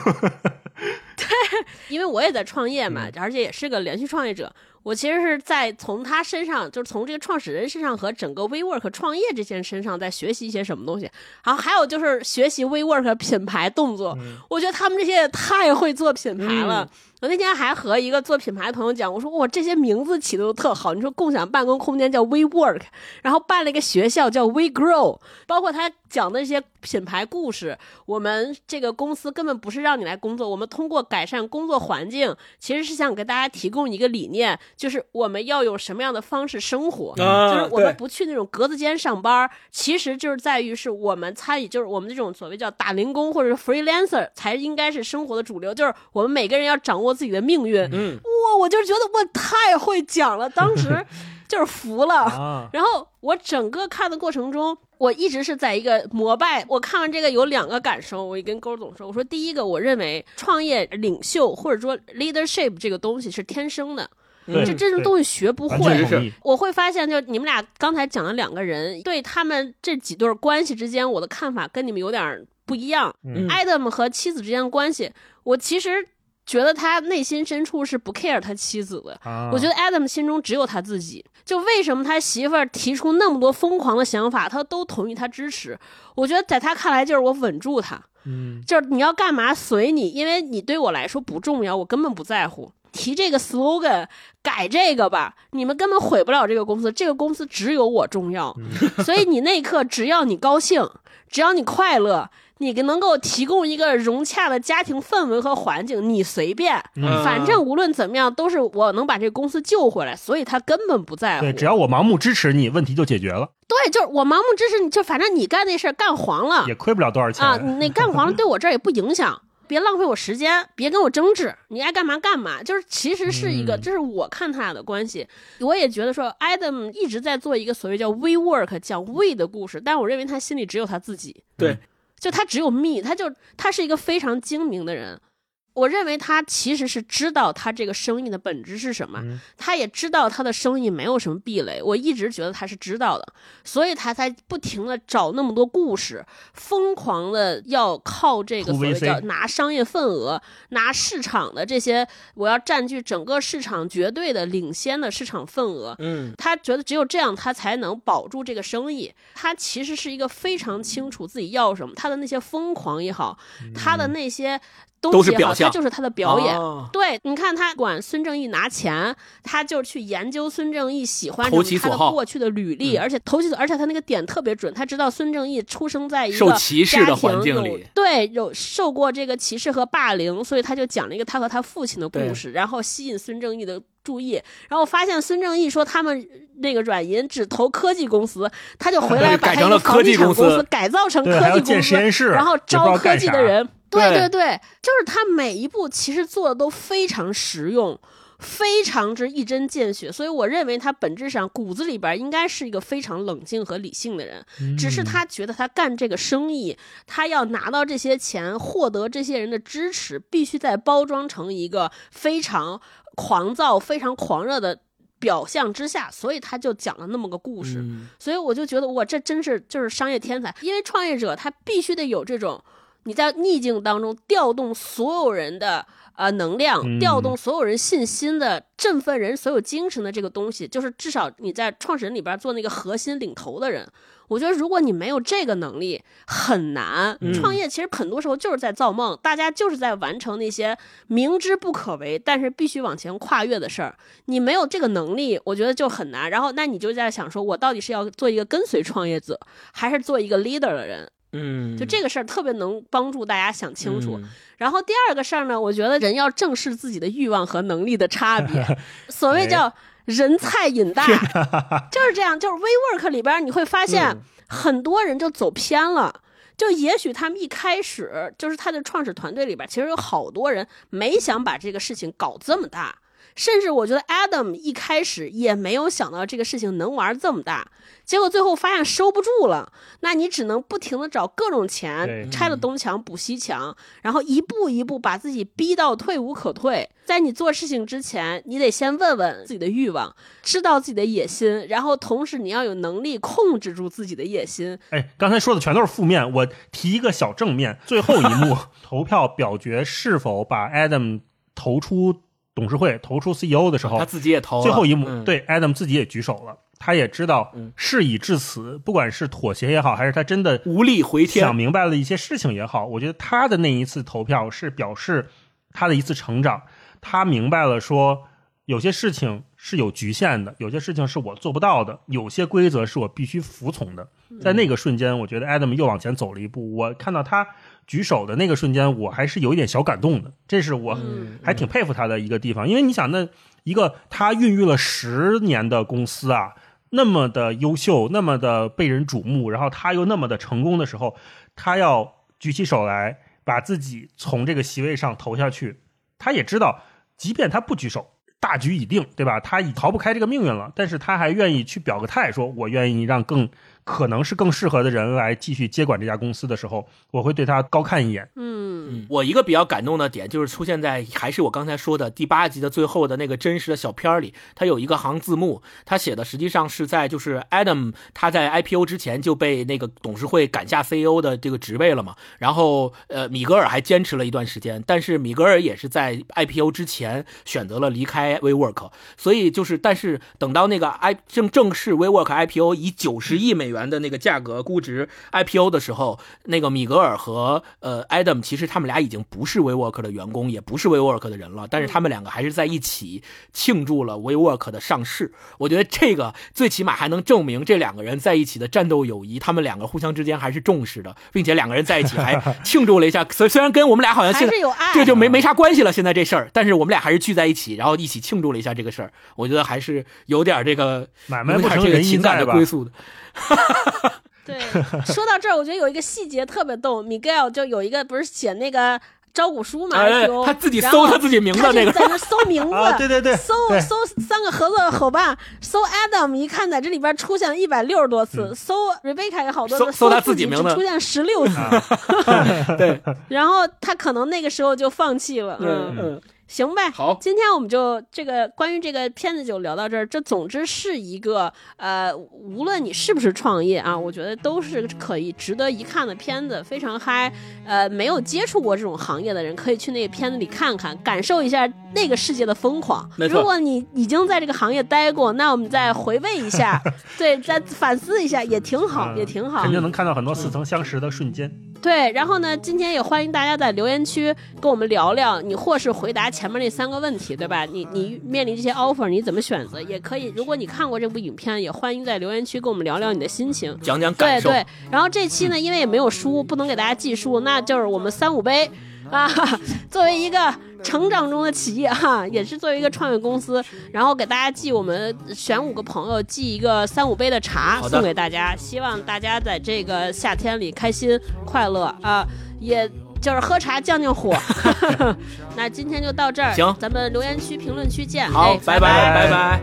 对，因为我也在创业嘛，而且也是个连续创业者。我其实是在从他身上，就是从这个创始人身上和整个 WeWork 创业这些身上，在学习一些什么东西。然后还有就是学习 WeWork 品牌动作，我觉得他们这些也太会做品牌了。我那天还和一个做品牌的朋友讲，我说哇，这些名字起的都特好。你说共享办公空间叫 WeWork，然后办了一个学校叫 WeGrow，包括他讲的这些品牌故事。我们这个公司根本不是让你来工作，我们通过改善工作环境，其实是想给大家提供一个理念，就是我们要用什么样的方式生活，就是我们不去那种格子间上班，其实就是在于是我们参与，就是我们这种所谓叫打零工或者是 freelancer 才应该是生活的主流，就是我们每个人要掌握。自己的命运，嗯，哇，我就觉得我太会讲了，当时 就是服了。然后我整个看的过程中，我一直是在一个膜拜。我看完这个有两个感受，我跟勾总说，我说第一个，我认为创业领袖或者说 leadership 这个东西是天生的，这这种东西学不会。我会发现，就你们俩刚才讲的两个人，对他们这几对关系之间，我的看法跟你们有点不一样。Adam 和妻子之间的关系，我其实。觉得他内心深处是不 care 他妻子的。啊我觉得 Adam 心中只有他自己。就为什么他媳妇儿提出那么多疯狂的想法，他都同意，他支持。我觉得在他看来，就是我稳住他，嗯就是你要干嘛随你，因为你对我来说不重要，我根本不在乎。提这个 slogan，改这个吧，你们根本毁不了这个公司，这个公司只有我重要。所以你那一刻，只要你高兴，只要你快乐，你能够提供一个融洽的家庭氛围和环境，你随便，嗯反正无论怎么样，都是我能把这个公司救回来，所以他根本不在乎。对，只要我盲目支持你，问题就解决了，对，就是我盲目支持你，就反正你干那事儿干黄了也亏不了多少钱。啊，你那干黄了 对我这儿也不影响。别浪费我时间，别跟我争执，你爱干嘛干嘛。就是其实是一个，嗯这是我看他俩的关系。我也觉得说，Adam 一直在做一个所谓叫 we work 讲 we 的故事，但我认为他心里只有他自己。对，就他只有密他就他是一个非常精明的人。我认为他其实是知道他这个生意的本质是什么，嗯他也知道他的生意没有什么壁垒。我一直觉得他是知道的，所以他才不停的找那么多故事，疯狂的要靠这个图所谓叫拿商业份额、拿市场的这些，我要占据整个市场绝对的领先的市场份额。嗯他觉得只有这样，他才能保住这个生意。他其实是一个非常清楚自己要什么，他的那些疯狂也好，他的那些东都是西也好，表象他就是他的表演。哦对，你看他管孙正义拿钱，他就去研究孙正义喜欢什么，他的过去的履历，嗯而且投其所，而且他那个点特别准，他知道孙正义出生在一受个歧视的家庭有环境里对，有受过这个歧视和霸凌，所以他就讲了一个他和他父亲的故事，然后吸引孙正义的注意，然后发现孙正义说他们那个软银只投科技公司，他就回 来把改成了他一个房地产科技公司改造成，科技公司，实验室，然后招科技的人。对对。对对，就是他每一步其实做的都非常实用，非常之一针见血，所以我认为他本质上骨子里边应该是一个非常冷静和理性的人，只是他觉得他干这个生意，他要拿到这些钱，获得这些人的支持，必须再包装成一个非常狂躁、非常狂热的。表象之下，所以他就讲了那么个故事，嗯。所以我就觉得哇，这真是就是商业天才，因为创业者他必须得有这种你在逆境当中调动所有人的呃能量，嗯调动所有人信心的、振奋人所有精神的这个东西，就是至少你在创始人里边做那个核心领头的人。我觉得如果你没有这个能力，很难。嗯创业其实很多时候就是在造梦，大家就是在完成那些明知不可为，但是必须往前跨越的事儿。你没有这个能力，我觉得就很难。然后，那你就在想说，我到底是要做一个跟随创业者，还是做一个 leader 的人？嗯，就这个事儿特别能帮助大家想清楚。嗯然后第二个事儿呢，我觉得人要正视自己的欲望和能力的差别，所谓叫人菜瘾大，就是这样。就是 WeWork 里边你会发现嗯很多人就走偏了。就也许他们一开始就是他的创始团队里边，其实有好多人没想把这个事情搞这么大，甚至我觉得 Adam 一开始也没有想到这个事情能玩这么大，结果最后发现收不住了，那你只能不停的找各种钱，拆了东墙补西墙，然后一步一步把自己逼到退无可退。在你做事情之前，你得先问问自己的欲望，知道自己的野心，然后同时你要有能力控制住自己的野心。哎，刚才说的全都是负面，我提一个小正面。最后一幕 投票表决是否把 Adam 投出董事会、投出 CEO 的时候他，自己也投了最后一幕，嗯对 Adam 自己也举手了，他也知道嗯事已至此，不管是妥协也好，还是他真的无力回天想，明白了一些事情也好，我觉得他的那一次投票是表示他的一次成长，他明白了说有些事情是有局限的，有些事情是我做不到的，有些规则是我必须服从的。在那个瞬间，我觉得 Adam 又往前走了一步。我看到他举手的那个瞬间，我还是有一点小感动的，这是我嗯还挺佩服他的一个地方。因为你想，那一个他孕育了十年的公司啊，那么的优秀，那么的被人瞩目，然后他又那么的成功的时候，他要举起手来，把自己从这个席位上投下去。他也知道，即便他不举手，大局已定，对吧？他已逃不开这个命运了，但是他还愿意去表个态，说我愿意让更可能是更适合的人来继续接管这家公司的时候，我会对他高看一眼。嗯。嗯，我一个比较感动的点就是出现在还是我刚才说的第八集的最后的那个真实的小片儿里，它有一个行字幕，他写的实际上是在就是 Adam 他在 IPO 之前就被那个董事会赶下 CEO 的这个职位了嘛，然后呃米格尔还坚持了一段时间，但是米格尔也是在 IPO 之前选择了离开 WeWork，所以就是但是等到那个 I 正正式 WeWork IPO 以九十亿美元的那个价格估值 IPO 的时候，那个米格尔和呃 Adam 其实他们俩已经不是 WeWork 的员工，也不是 WeWork 的人了，但是他们两个还是在一起庆祝了 WeWork 的上市。我觉得这个最起码还能证明这两个人在一起的战斗友谊，他们两个互相之间还是重视的，并且两个人在一起还庆祝了一下。虽虽然跟我们俩好像还现在这就没没啥关系了，现在这事儿，但是我们俩还是聚在一起，然后一起庆祝了一下这个事儿。我觉得还是有点这个买卖不成仁义这个情感在吧？的归宿的。对，说到这儿，我觉得有一个细节特别逗，Miguel 就有一个不是写那个招股书嘛哎，他自己然后搜他自己名字那个，在那搜名字，啊，对对对，搜对。搜三个合作伙伴，搜 Adam，一看在这里边出现了一百六十多次，搜 Rebecca 也好多次，搜搜他自自己名字只出现十六次，啊。对，然后他可能那个时候就放弃了，嗯。嗯，行呗，好今天我们就这个关于这个片子就聊到这儿。这总之是一个呃，无论你是不是创业啊，我觉得都是可以值得一看的片子，非常嗨。呃，没有接触过这种行业的人，可以去那个片子里看看，感受一下那个世界的疯狂。如果你已经在这个行业待过，那我们再回味一下，对，再反思一下也挺好，嗯也挺好。肯定能看到很多似曾相识的瞬间。对，然后呢，今天也欢迎大家在留言区跟我们聊聊，你或是回答前面那三个问题，对吧？你你面临这些 offer 你怎么选择？也可以，如果你看过这部影片，也欢迎在留言区跟我们聊聊你的心情。讲讲感受。对对，然后这期呢，因为也没有书，不能给大家寄书，那就是我们三五杯啊，作为一个成长中的企业哈，也是作为一个创业公司，然后给大家寄我们选五个朋友寄一个三五杯的茶送给大家，希望大家在这个夏天里开心快乐啊，也。就是喝茶降降火，哈哈哈。那今天就到这，行。咱们留言区、评论区见。好，拜拜。拜拜。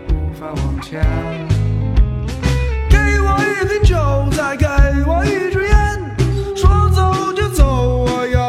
给我一瓶酒，再给我一支烟。说走就走，我要。